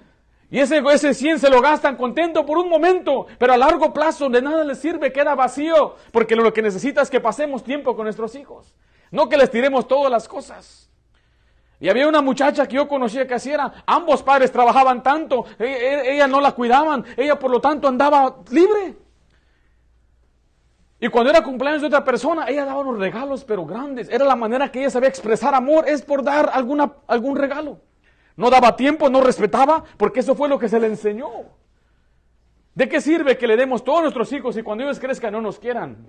Y ese, ese 100 se lo gastan contento por un momento, pero a largo plazo de nada les sirve, queda vacío, porque lo que necesita es que pasemos tiempo con nuestros hijos, no que les tiremos todas las cosas. Y había una muchacha que yo conocía que así era. Ambos padres trabajaban tanto. E, e, ella, no la cuidaban. Ella por lo tanto andaba libre. Y cuando era cumpleaños de otra persona, ella daba unos regalos, pero grandes. Era la manera que ella sabía expresar amor, es por dar alguna, algún regalo. No daba tiempo, no respetaba, porque eso fue lo que se le enseñó. ¿De qué sirve que le demos todos nuestros hijos y cuando ellos crezcan no nos quieran?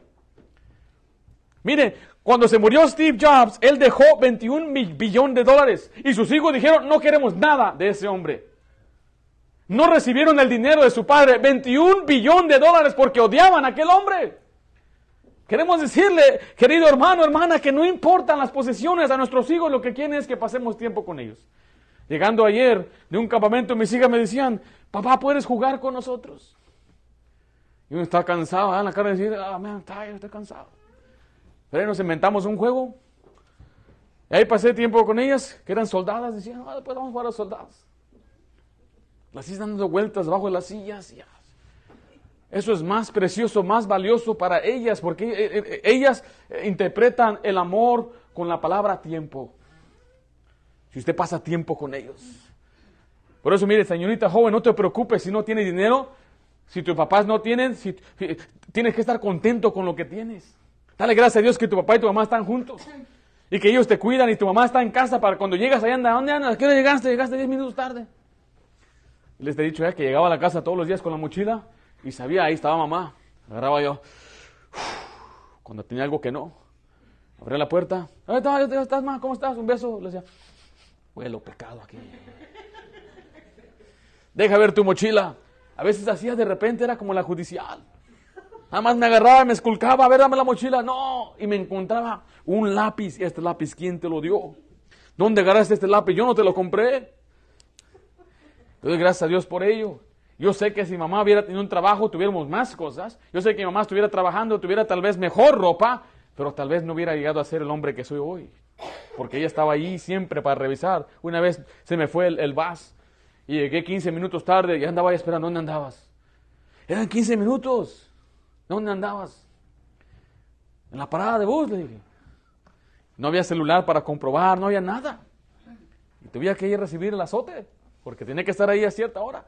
Mire, cuando se murió Steve Jobs, él dejó 21 billones de dólares y sus hijos dijeron, no queremos nada de ese hombre. No recibieron el dinero de su padre, 21 billones de dólares porque odiaban a aquel hombre. Queremos decirle, querido hermano, hermana, que no importan las posesiones a nuestros hijos, lo que quieren es que pasemos tiempo con ellos. Llegando ayer de un campamento, mis hijas me decían, papá, ¿puedes jugar con nosotros? Y uno está cansado, en la cara de decir, ah, man, estoy cansado. Pero ahí nos inventamos un juego. Y ahí pasé tiempo con ellas, que eran soldadas. Decían, ah, después vamos a jugar a los soldados. Las sillas dando vueltas bajo las sillas. Eso es más precioso, más valioso para ellas, porque eh, eh, eh, ellas interpretan el amor con la palabra tiempo. Si usted pasa tiempo con ellos. Por eso, mire, señorita joven, no te preocupes si no tienes dinero, si tus papás no tienen, si, tienes que estar contento con lo que tienes. Dale gracias a Dios que tu papá y tu mamá están juntos. Y que ellos te cuidan y tu mamá está en casa para cuando llegas ahí anda. ¿Dónde andas? ¿A qué hora llegaste? Llegaste 10 minutos tarde. Les he dicho ya que llegaba a la casa todos los días con la mochila y sabía, ahí estaba mamá. Agarraba yo. <sighs> Cuando tenía algo que no. Abría la puerta. ¿Dónde estás, mamá? ¿Cómo estás? Un beso. Le decía, huelo pecado aquí. Deja ver tu mochila. A veces hacía de repente, era como la judicial. Nada más me agarraba, me esculcaba, a ver, dame la mochila. No, y me encontraba un lápiz. ¿Y este lápiz quién te lo dio? ¿Dónde agarraste este lápiz? Yo no te lo compré. doy gracias a Dios por ello. Yo sé que si mamá hubiera tenido un trabajo, tuviéramos más cosas. Yo sé que mi mamá estuviera trabajando, tuviera tal vez mejor ropa, pero tal vez no hubiera llegado a ser el hombre que soy hoy. Porque ella estaba ahí siempre para revisar. Una vez se me fue el, el bus y llegué 15 minutos tarde y andaba ahí esperando. ¿Dónde andabas? Eran 15 minutos. ¿Dónde andabas? En la parada de bus, le dije. No había celular para comprobar, no había nada. Y tuve que ir a recibir el azote, porque tenía que estar ahí a cierta hora.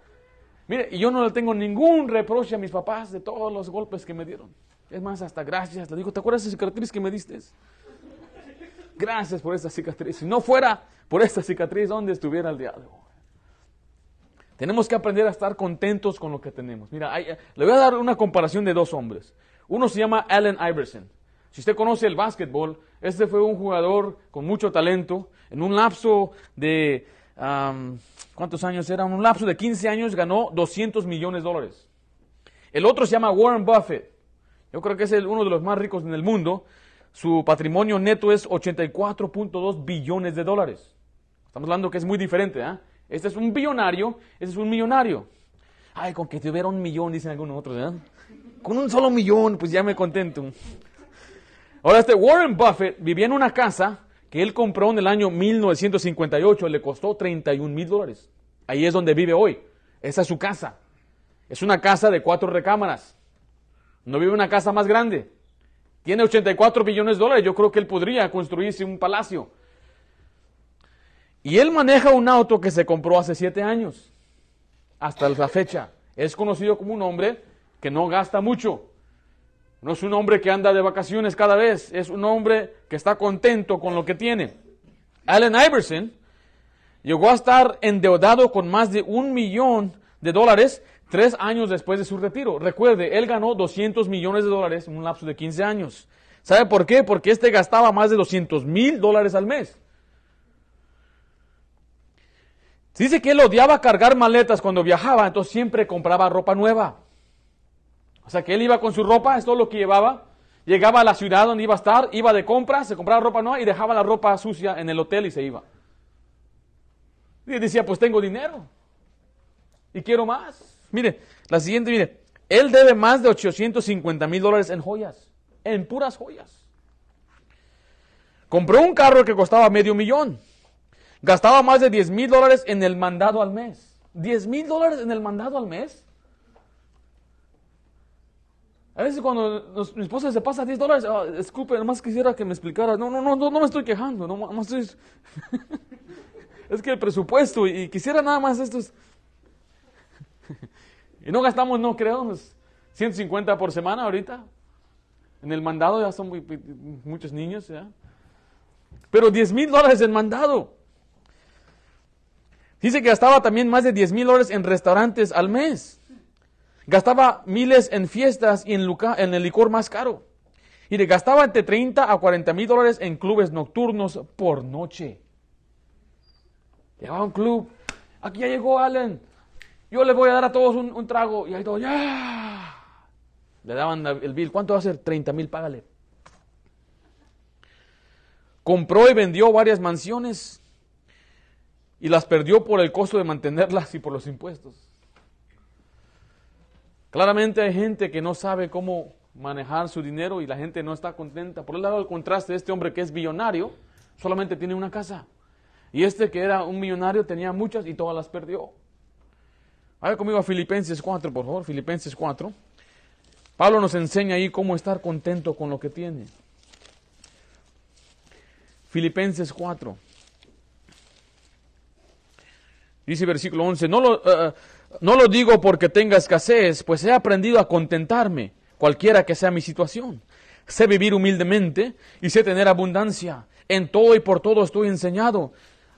Mire, y yo no le tengo ningún reproche a mis papás de todos los golpes que me dieron. Es más, hasta gracias. Le digo, ¿te acuerdas de esa cicatriz que me diste? Gracias por esa cicatriz. Si no fuera por esta cicatriz, ¿dónde estuviera el día de hoy? Tenemos que aprender a estar contentos con lo que tenemos. Mira, le voy a dar una comparación de dos hombres. Uno se llama Allen Iverson. Si usted conoce el básquetbol, este fue un jugador con mucho talento. En un lapso de, ¿cuántos años era? En un lapso de 15 años ganó 200 millones de dólares. El otro se llama Warren Buffett. Yo creo que es uno de los más ricos en el mundo. Su patrimonio neto es 84.2 billones de dólares. Estamos hablando que es muy diferente. ¿eh? Este es un billonario, este es un millonario. Ay, con que tuviera un millón, dicen algunos otros. ¿eh? Con un solo millón, pues ya me contento. Ahora, este Warren Buffett vivía en una casa que él compró en el año 1958, le costó 31 mil dólares. Ahí es donde vive hoy. Esa es su casa. Es una casa de cuatro recámaras. No vive en una casa más grande. Tiene 84 billones de dólares. Yo creo que él podría construirse un palacio. Y él maneja un auto que se compró hace siete años. Hasta la fecha. Es conocido como un hombre que no gasta mucho. No es un hombre que anda de vacaciones cada vez. Es un hombre que está contento con lo que tiene. Allen Iverson llegó a estar endeudado con más de un millón de dólares tres años después de su retiro. Recuerde, él ganó 200 millones de dólares en un lapso de 15 años. ¿Sabe por qué? Porque este gastaba más de 200 mil dólares al mes. Dice que él odiaba cargar maletas cuando viajaba, entonces siempre compraba ropa nueva. O sea que él iba con su ropa, es todo lo que llevaba. Llegaba a la ciudad donde iba a estar, iba de compras, se compraba ropa nueva y dejaba la ropa sucia en el hotel y se iba. Y decía, pues tengo dinero y quiero más. Mire, la siguiente, mire, él debe más de 850 mil dólares en joyas, en puras joyas. Compró un carro que costaba medio millón. Gastaba más de 10 mil dólares en el mandado al mes. 10 mil dólares en el mandado al mes. A veces cuando mi esposa se pasa 10 dólares, oh, disculpe, nomás quisiera que me explicara. No, no, no, no, me estoy quejando. No, estoy... <laughs> es que el presupuesto y quisiera nada más estos... <laughs> Y no gastamos, no creo, 150 por semana ahorita. En el mandado ya son muchos niños, ¿ya? Pero 10 mil dólares en mandado. Dice que gastaba también más de 10 mil dólares en restaurantes al mes. Gastaba miles en fiestas y en, el licor más caro. Y le gastaba entre 30 a 40 mil dólares en clubes nocturnos por noche. Llegaba a un club. Aquí ya llegó Allen yo les voy a dar a todos un, trago. Y ahí todos, ya. Le daban el bill. ¿Cuánto va a ser? 30 mil, págale. Compró y vendió varias mansiones y las perdió por el costo de mantenerlas y por los impuestos. Claramente hay gente que no sabe cómo manejar su dinero y la gente no está contenta. Por el lado del contraste, este hombre que es billonario solamente tiene una casa. Y este que era un millonario tenía muchas y todas las perdió. Vaya conmigo a Filipenses 4, por favor, Filipenses 4. Pablo nos enseña ahí cómo estar contento con lo que tiene. Filipenses 4. Dice versículo 11, no lo, eh, no lo digo porque tenga escasez, pues he aprendido a contentarme, cualquiera que sea mi situación. Sé vivir humildemente y sé tener abundancia. En todo y por todo estoy enseñado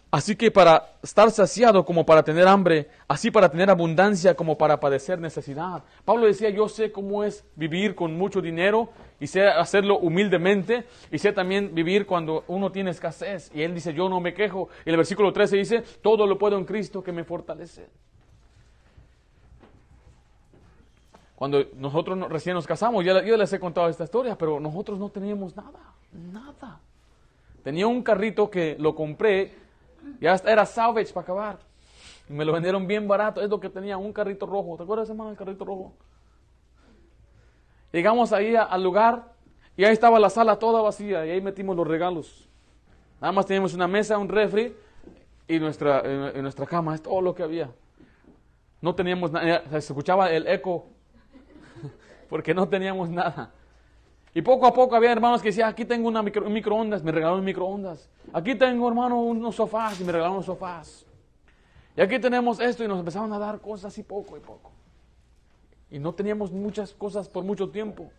Así que para estar saciado como para tener hambre, así para tener abundancia como para padecer necesidad. Pablo decía, yo sé cómo es vivir con mucho dinero y sé hacerlo humildemente y sé también vivir cuando uno tiene escasez. Y él dice, yo no me quejo. Y el versículo 13 dice, todo lo puedo en Cristo que me fortalece. Cuando nosotros recién nos casamos, yo les he contado esta historia, pero nosotros no teníamos nada, nada. Tenía un carrito que lo compré ya era salvage para acabar. Y me lo vendieron bien barato. Es lo que tenía, un carrito rojo. ¿Te acuerdas, hermano, el carrito rojo? Llegamos ahí al lugar y ahí estaba la sala toda vacía y ahí metimos los regalos. Nada más teníamos una mesa, un refri y nuestra, en, nuestra cama. Es todo lo que había. No teníamos nada. Se escuchaba el eco <laughs> porque no teníamos nada. Y poco a poco había hermanos que decían, aquí tengo una un microondas, me regalaron microondas. Aquí tengo, hermano, unos sofás y me regalaron unos sofás. Y aquí tenemos esto y nos empezaron a dar cosas y poco y poco. Y no teníamos muchas cosas por mucho tiempo.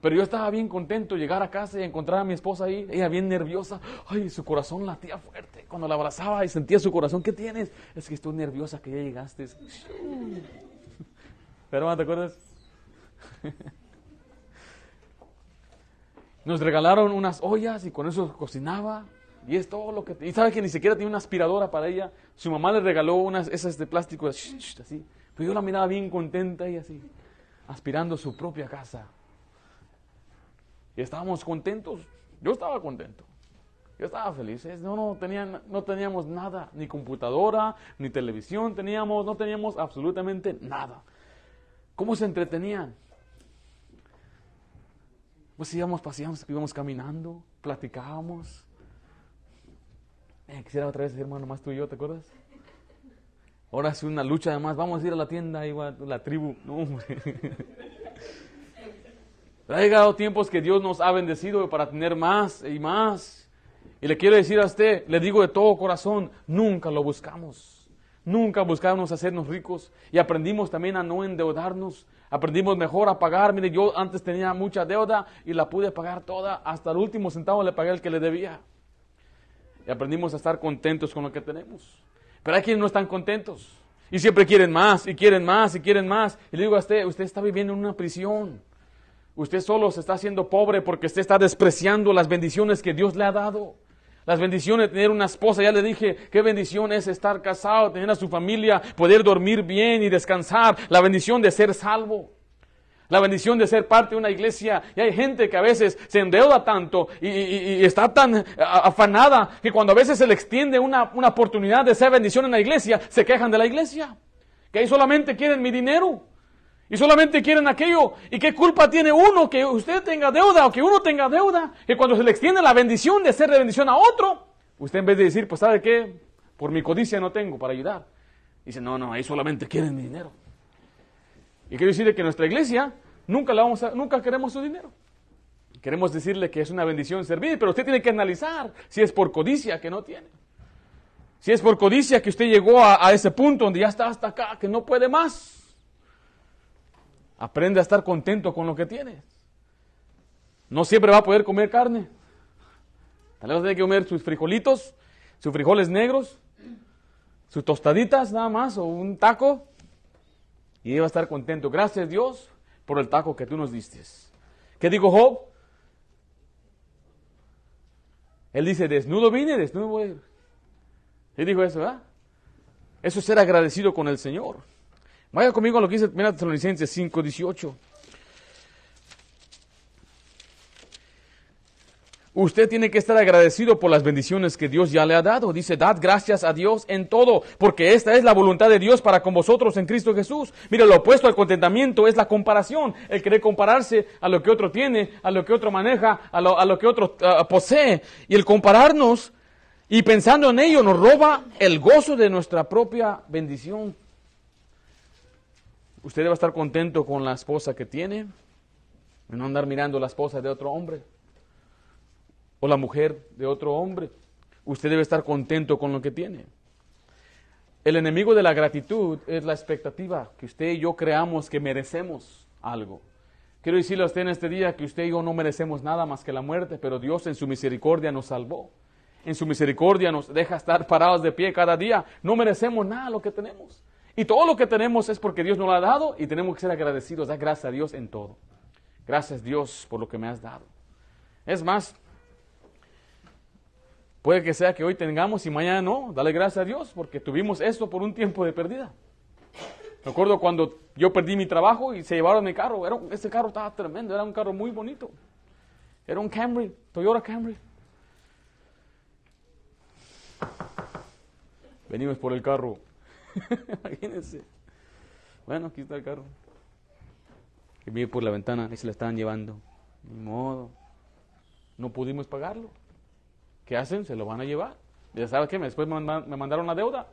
Pero yo estaba bien contento llegar a casa y encontrar a mi esposa ahí, ella bien nerviosa. Ay, su corazón latía fuerte. Cuando la abrazaba y sentía su corazón, ¿qué tienes? Es que estoy nerviosa que ya llegaste. <laughs> Pero, ¿te acuerdas? <laughs> Nos regalaron unas ollas y con eso cocinaba. Y es todo lo que... Y sabe que ni siquiera tiene una aspiradora para ella. Su mamá le regaló unas esas de plástico así. Pero yo la miraba bien contenta y así, aspirando su propia casa. Y estábamos contentos. Yo estaba contento. Yo estaba feliz. No, no, tenían, no teníamos nada, ni computadora, ni televisión teníamos, no teníamos absolutamente nada. ¿Cómo se entretenían? Pues íbamos, paseamos, íbamos caminando, platicábamos. Eh, quisiera otra vez, hermano, más tú y yo, ¿te acuerdas? Ahora es una lucha además, vamos a ir a la tienda, igual, la tribu. No, <laughs> ha llegado tiempos que Dios nos ha bendecido para tener más y más. Y le quiero decir a usted, le digo de todo corazón, nunca lo buscamos. Nunca buscamos hacernos ricos. Y aprendimos también a no endeudarnos. Aprendimos mejor a pagar. Mire, yo antes tenía mucha deuda y la pude pagar toda. Hasta el último centavo le pagué el que le debía. Y aprendimos a estar contentos con lo que tenemos. Pero hay quienes no están contentos. Y siempre quieren más, y quieren más, y quieren más. Y le digo a usted, usted está viviendo en una prisión. Usted solo se está haciendo pobre porque usted está despreciando las bendiciones que Dios le ha dado. Las bendiciones de tener una esposa, ya le dije, qué bendición es estar casado, tener a su familia, poder dormir bien y descansar. La bendición de ser salvo. La bendición de ser parte de una iglesia. Y hay gente que a veces se endeuda tanto y, está tan afanada que cuando a veces se le extiende una, una oportunidad de ser bendición en la iglesia, se quejan de la iglesia. Que ahí solamente quieren mi dinero. Y solamente quieren aquello. ¿Y qué culpa tiene uno que usted tenga deuda o que uno tenga deuda? Que cuando se le extiende la bendición de ser bendición a otro, usted en vez de decir, pues sabe qué, por mi codicia no tengo para ayudar. Dice, no, no, ahí solamente quieren mi dinero. Y quiero decirle que nuestra iglesia nunca, la vamos a, nunca queremos su dinero. Queremos decirle que es una bendición servir, pero usted tiene que analizar si es por codicia que no tiene. Si es por codicia que usted llegó a ese punto donde ya está hasta acá, que no puede más. Aprende a estar contento con lo que tienes. No siempre va a poder comer carne. Tal vez tiene que comer sus frijolitos, sus frijoles negros, sus tostaditas nada más o un taco. Y va a estar contento. Gracias Dios por el taco que tú nos diste. ¿Qué dijo Job? Él dice, desnudo vine, desnudo voy. Él dijo eso, ¿verdad? Eso es ser agradecido con el Señor. Vaya conmigo a lo que dice 1 Tesalonicenses 5, 18. Usted tiene que estar agradecido por las bendiciones que Dios ya le ha dado. Dice, dad gracias a Dios en todo, porque esta es la voluntad de Dios para con vosotros en Cristo Jesús. Mira, lo opuesto al contentamiento es la comparación. El querer compararse a lo que otro tiene, a lo que otro maneja, a lo, que otro ah, posee. Y el compararnos y pensando en ello nos roba el gozo de nuestra propia bendición Usted debe estar contento con la esposa que tiene, y no andar mirando la esposa de otro hombre o la mujer de otro hombre. Usted debe estar contento con lo que tiene. El enemigo de la gratitud es la expectativa que usted y yo creamos que merecemos algo. Quiero decirle a usted en este día que usted y yo no merecemos nada más que la muerte, pero Dios en su misericordia nos salvó. En su misericordia nos deja estar parados de pie cada día. No merecemos nada lo que tenemos. Y todo lo que tenemos es porque Dios nos lo ha dado y tenemos que ser agradecidos. Da gracias a Dios en todo. Gracias Dios por lo que me has dado. Es más, puede que sea que hoy tengamos y mañana no. Dale gracias a Dios porque tuvimos esto por un tiempo de pérdida. Me acuerdo cuando yo perdí mi trabajo y se llevaron mi carro. Era, ese carro estaba tremendo, era un carro muy bonito. Era un Camry, Toyota Camry. Venimos por el carro. <laughs> Imagínense. Bueno, aquí está el carro. Que vi por la ventana y se la estaban llevando. Ni modo. No pudimos pagarlo. ¿Qué hacen? Se lo van a llevar. Ya sabes qué, después me mandaron la deuda.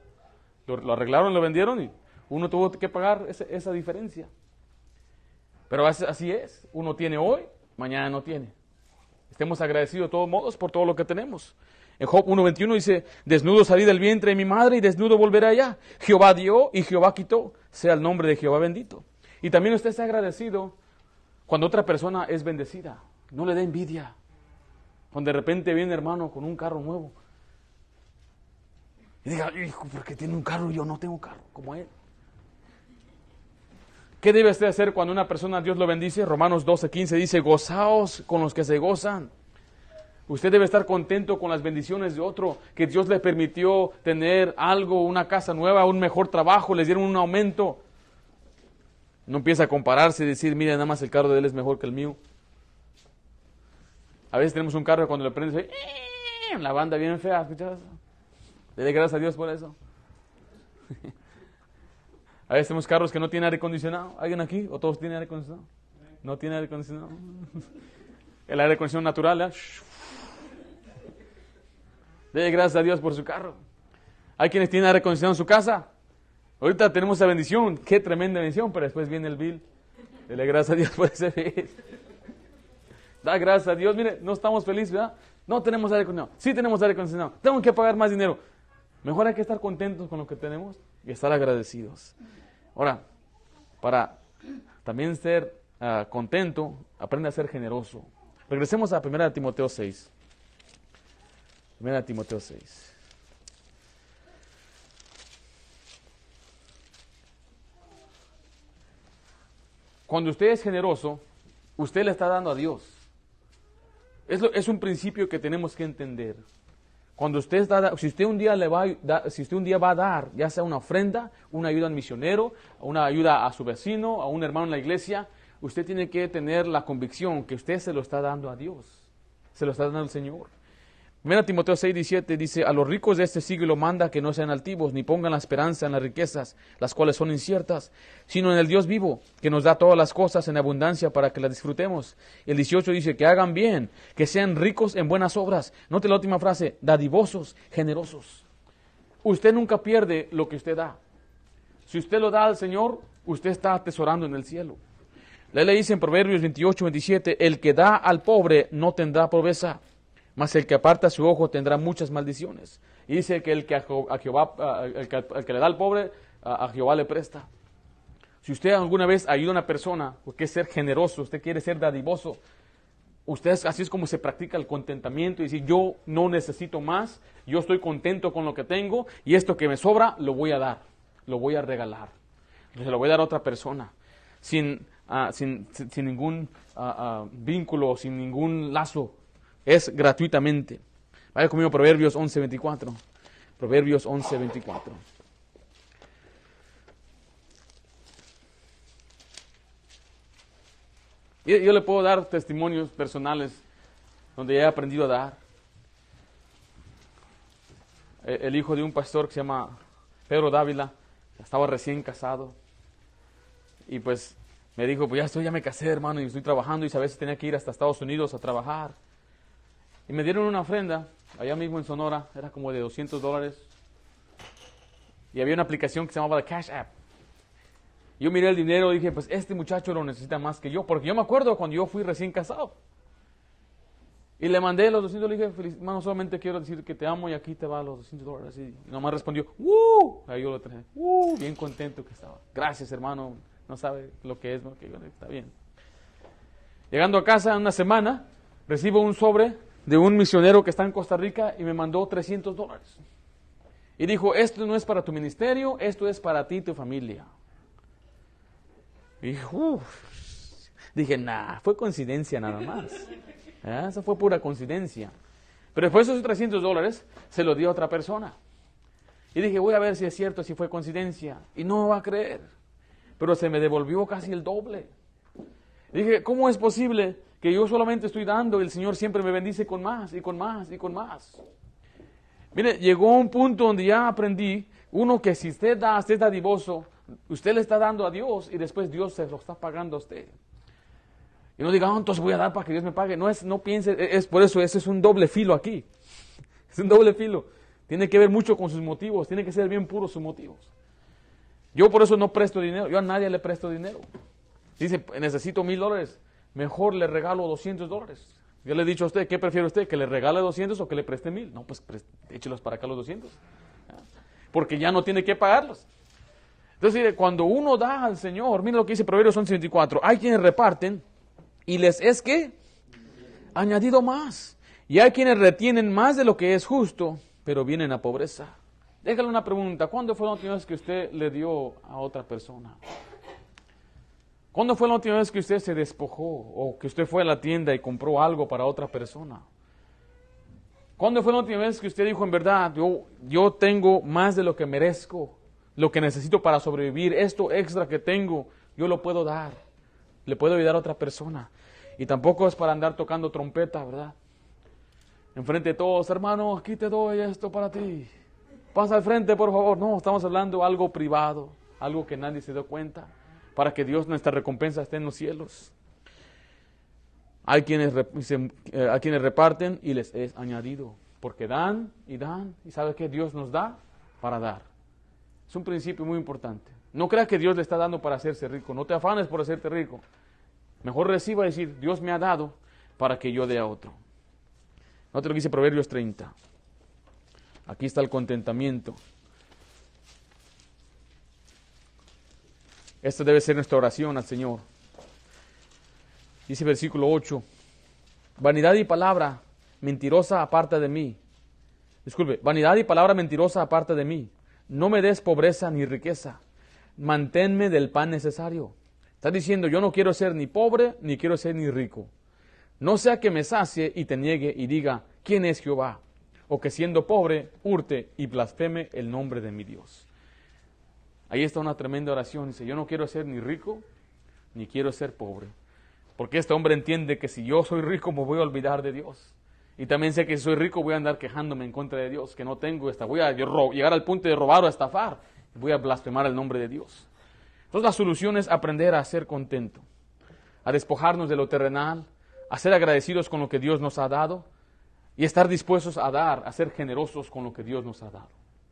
Lo, arreglaron, lo vendieron y uno tuvo que pagar esa, diferencia. Pero así es. Uno tiene hoy, mañana no tiene. Estemos agradecidos de todos modos por todo lo que tenemos. En Job 1.21 dice, desnudo salí del vientre de mi madre y desnudo volveré allá. Jehová dio y Jehová quitó. Sea el nombre de Jehová bendito. Y también usted está agradecido Cuando otra persona es bendecida, no le dé envidia. Cuando de repente viene hermano con un carro nuevo. Y diga, hijo, porque tiene un carro y yo no tengo carro como él. ¿Qué debe usted hacer cuando una persona Dios lo bendice? Romanos 12, 15 dice, gozaos con los que se gozan. Usted debe estar contento con las bendiciones de otro, que Dios le permitió tener algo, una casa nueva, un mejor trabajo, les dieron un aumento. No empieza a compararse y decir, mira, nada más el carro de él es mejor que el mío. A veces tenemos un carro que cuando lo prendes, ¡eh! la banda bien fea, ¿escuchas? Le dé gracias a Dios por eso. <laughs> a veces tenemos carros que no tienen aire acondicionado. ¿Alguien aquí? ¿O todos tienen aire acondicionado? No tiene aire acondicionado. <laughs> el aire acondicionado natural, ¿eh? Dele gracias a Dios por su carro. Hay quienes tienen aire acondicionado en su casa. Ahorita tenemos esa bendición, qué tremenda bendición, pero después viene el bill. Dele gracias a Dios por ese bill. Da gracias a Dios. Mire, no estamos felices, ¿verdad? No tenemos aire acondicionado. Sí tenemos aire acondicionado. Tengo que pagar más dinero. Mejor hay que estar contentos con lo que tenemos y estar agradecidos. Ahora, para también ser uh, contento, aprende a ser generoso. Regresemos a 1 Timoteo 6. 1 Timoteo 6. Cuando usted es generoso, usted le está dando a Dios. Es un principio que tenemos que entender. Cuando usted está, si usted un día le va a, si usted un día va a dar, ya sea una ofrenda, una ayuda al misionero, una ayuda a su vecino, a un hermano en la iglesia, usted tiene que tener la convicción que usted se lo está dando a Dios, se lo está dando al Señor. Mira Timoteo 6, 17 dice, a los ricos de este siglo manda que no sean altivos, ni pongan la esperanza en las riquezas, las cuales son inciertas, sino en el Dios vivo, que nos da todas las cosas en abundancia para que las disfrutemos. El 18 dice, que hagan bien, que sean ricos en buenas obras. Note la última frase, dadivosos, generosos. Usted nunca pierde lo que usted da. Si usted lo da al Señor, usted está atesorando en el cielo. La ley dice en Proverbios 28, 27, el que da al pobre no tendrá pobreza mas el que aparta su ojo tendrá muchas maldiciones. Y dice que el que, a Jehová, el que, le da al pobre, a, Jehová le presta. Si usted alguna vez ayuda a una persona, porque es ser generoso, usted quiere ser dadivoso, usted así es como se practica el contentamiento y decir yo no necesito más, yo estoy contento con lo que tengo y esto que me sobra lo voy a dar, lo voy a regalar, se lo voy a dar a otra persona, sin, ah, sin, sin, ningún ah, vínculo, sin ningún lazo es gratuitamente. Vaya conmigo Proverbios 11:24. Proverbios 11:24. Yo, le puedo dar testimonios personales donde he aprendido a dar. E, el hijo de un pastor que se llama Pedro Dávila estaba recién casado y pues me dijo, pues ya estoy, ya me casé hermano y estoy trabajando y a veces tenía que ir hasta Estados Unidos a trabajar. Y me dieron una ofrenda, allá mismo en Sonora, era como de 200 dólares. Y había una aplicación que se llamaba The Cash App. Yo miré el dinero y dije, pues este muchacho lo necesita más que yo, porque yo me acuerdo cuando yo fui recién casado. Y le mandé los 200, le dije, hermano, solamente quiero decir que te amo y aquí te va los 200 dólares. Y nomás respondió, ¡Uh! Ahí yo lo traje, ¡Uh! Bien contento que estaba. Gracias, hermano. No sabe lo que es, ¿no? Que está bien. Llegando a casa una semana, recibo un sobre de un misionero que está en Costa Rica y me mandó 300 dólares. Y dijo, esto no es para tu ministerio, esto es para ti y tu familia. Y dije, nah, fue coincidencia nada más. ¿Eh? <laughs> Eso fue pura coincidencia. Pero después de esos 300 dólares se lo dio a otra persona. Y dije, voy a ver si es cierto, si fue coincidencia. Y no me va a creer. Pero se me devolvió casi el doble. dije, ¿cómo es posible que yo solamente estoy dando, el Señor siempre me bendice con más y con más y con más. Mire, llegó un punto donde ya aprendí, uno que si usted da, usted está dadivoso, usted le está dando a Dios y después Dios se lo está pagando a usted. Y no diga, oh, entonces voy a dar para que Dios me pague. No es, no piense, e, es por eso, ese es un doble filo aquí. <laughs> Es un doble filo. Tiene que ver mucho con sus motivos, tiene que ser bien puros sus motivos. Yo por eso no presto dinero, yo a nadie le presto dinero. Dice, necesito mil dólares mejor le regalo 200 dólares. Yo le he dicho a usted, ¿qué prefiere usted? ¿Que le regale 200 o que le preste mil? No, pues échelos para acá los 200. Porque ya no tiene que pagarlos. Entonces, cuando uno da al Señor, mira lo que dice Proverbios 11.24, hay quienes reparten y les es que añadido más. Y hay quienes retienen más de lo que es justo, pero vienen a pobreza. Déjale una pregunta, ¿cuándo fue la última vez que usted le dio a otra persona? ¿Cuándo fue la última vez que usted se despojó o que usted fue a la tienda y compró algo para otra persona? ¿Cuándo fue la última vez que usted dijo en verdad, yo, yo tengo más de lo que merezco, lo que necesito para sobrevivir, esto extra que tengo, yo lo puedo dar, le puedo ayudar a otra persona? Y tampoco es para andar tocando trompeta, ¿verdad? Enfrente de todos, hermano, aquí te doy esto para ti. Pasa al frente, por favor. No, estamos hablando algo privado, algo que nadie se dio cuenta, para que Dios, nuestra recompensa, esté en los cielos. Hay quienes, eh, hay quienes reparten y les es añadido, porque dan y dan, y sabe que Dios nos da para dar. Es un principio muy importante. No creas que Dios le está dando para hacerse rico, no te afanes por hacerte rico. Mejor reciba y decir, Dios me ha dado para que yo dé a otro. Otro que dice Proverbios 30. Aquí está el contentamiento. Esta debe ser nuestra oración al Señor. Dice versículo 8. Vanidad y palabra mentirosa aparte de mí. Disculpe, vanidad y palabra mentirosa aparte de mí. No me des pobreza ni riqueza. Manténme del pan necesario. Está diciendo, yo no quiero ser ni pobre, ni quiero ser ni rico. No sea que me sacie y te niegue y diga, ¿quién es Jehová? O que siendo pobre, hurte y blasfeme el nombre de mi Dios. Ahí está una tremenda oración. Dice, yo no quiero ser ni rico, ni quiero ser pobre. Porque este hombre entiende que si yo soy rico me voy a olvidar de Dios. Y también sé que si soy rico voy a andar quejándome en contra de Dios, que no tengo esta, voy a llegar al punto de robar o estafar. Voy a blasfemar el nombre de Dios. Entonces la solución es aprender a ser contento, a despojarnos de lo terrenal, a ser agradecidos con lo que Dios nos ha dado y estar dispuestos a dar, a ser generosos con lo que Dios nos ha dado.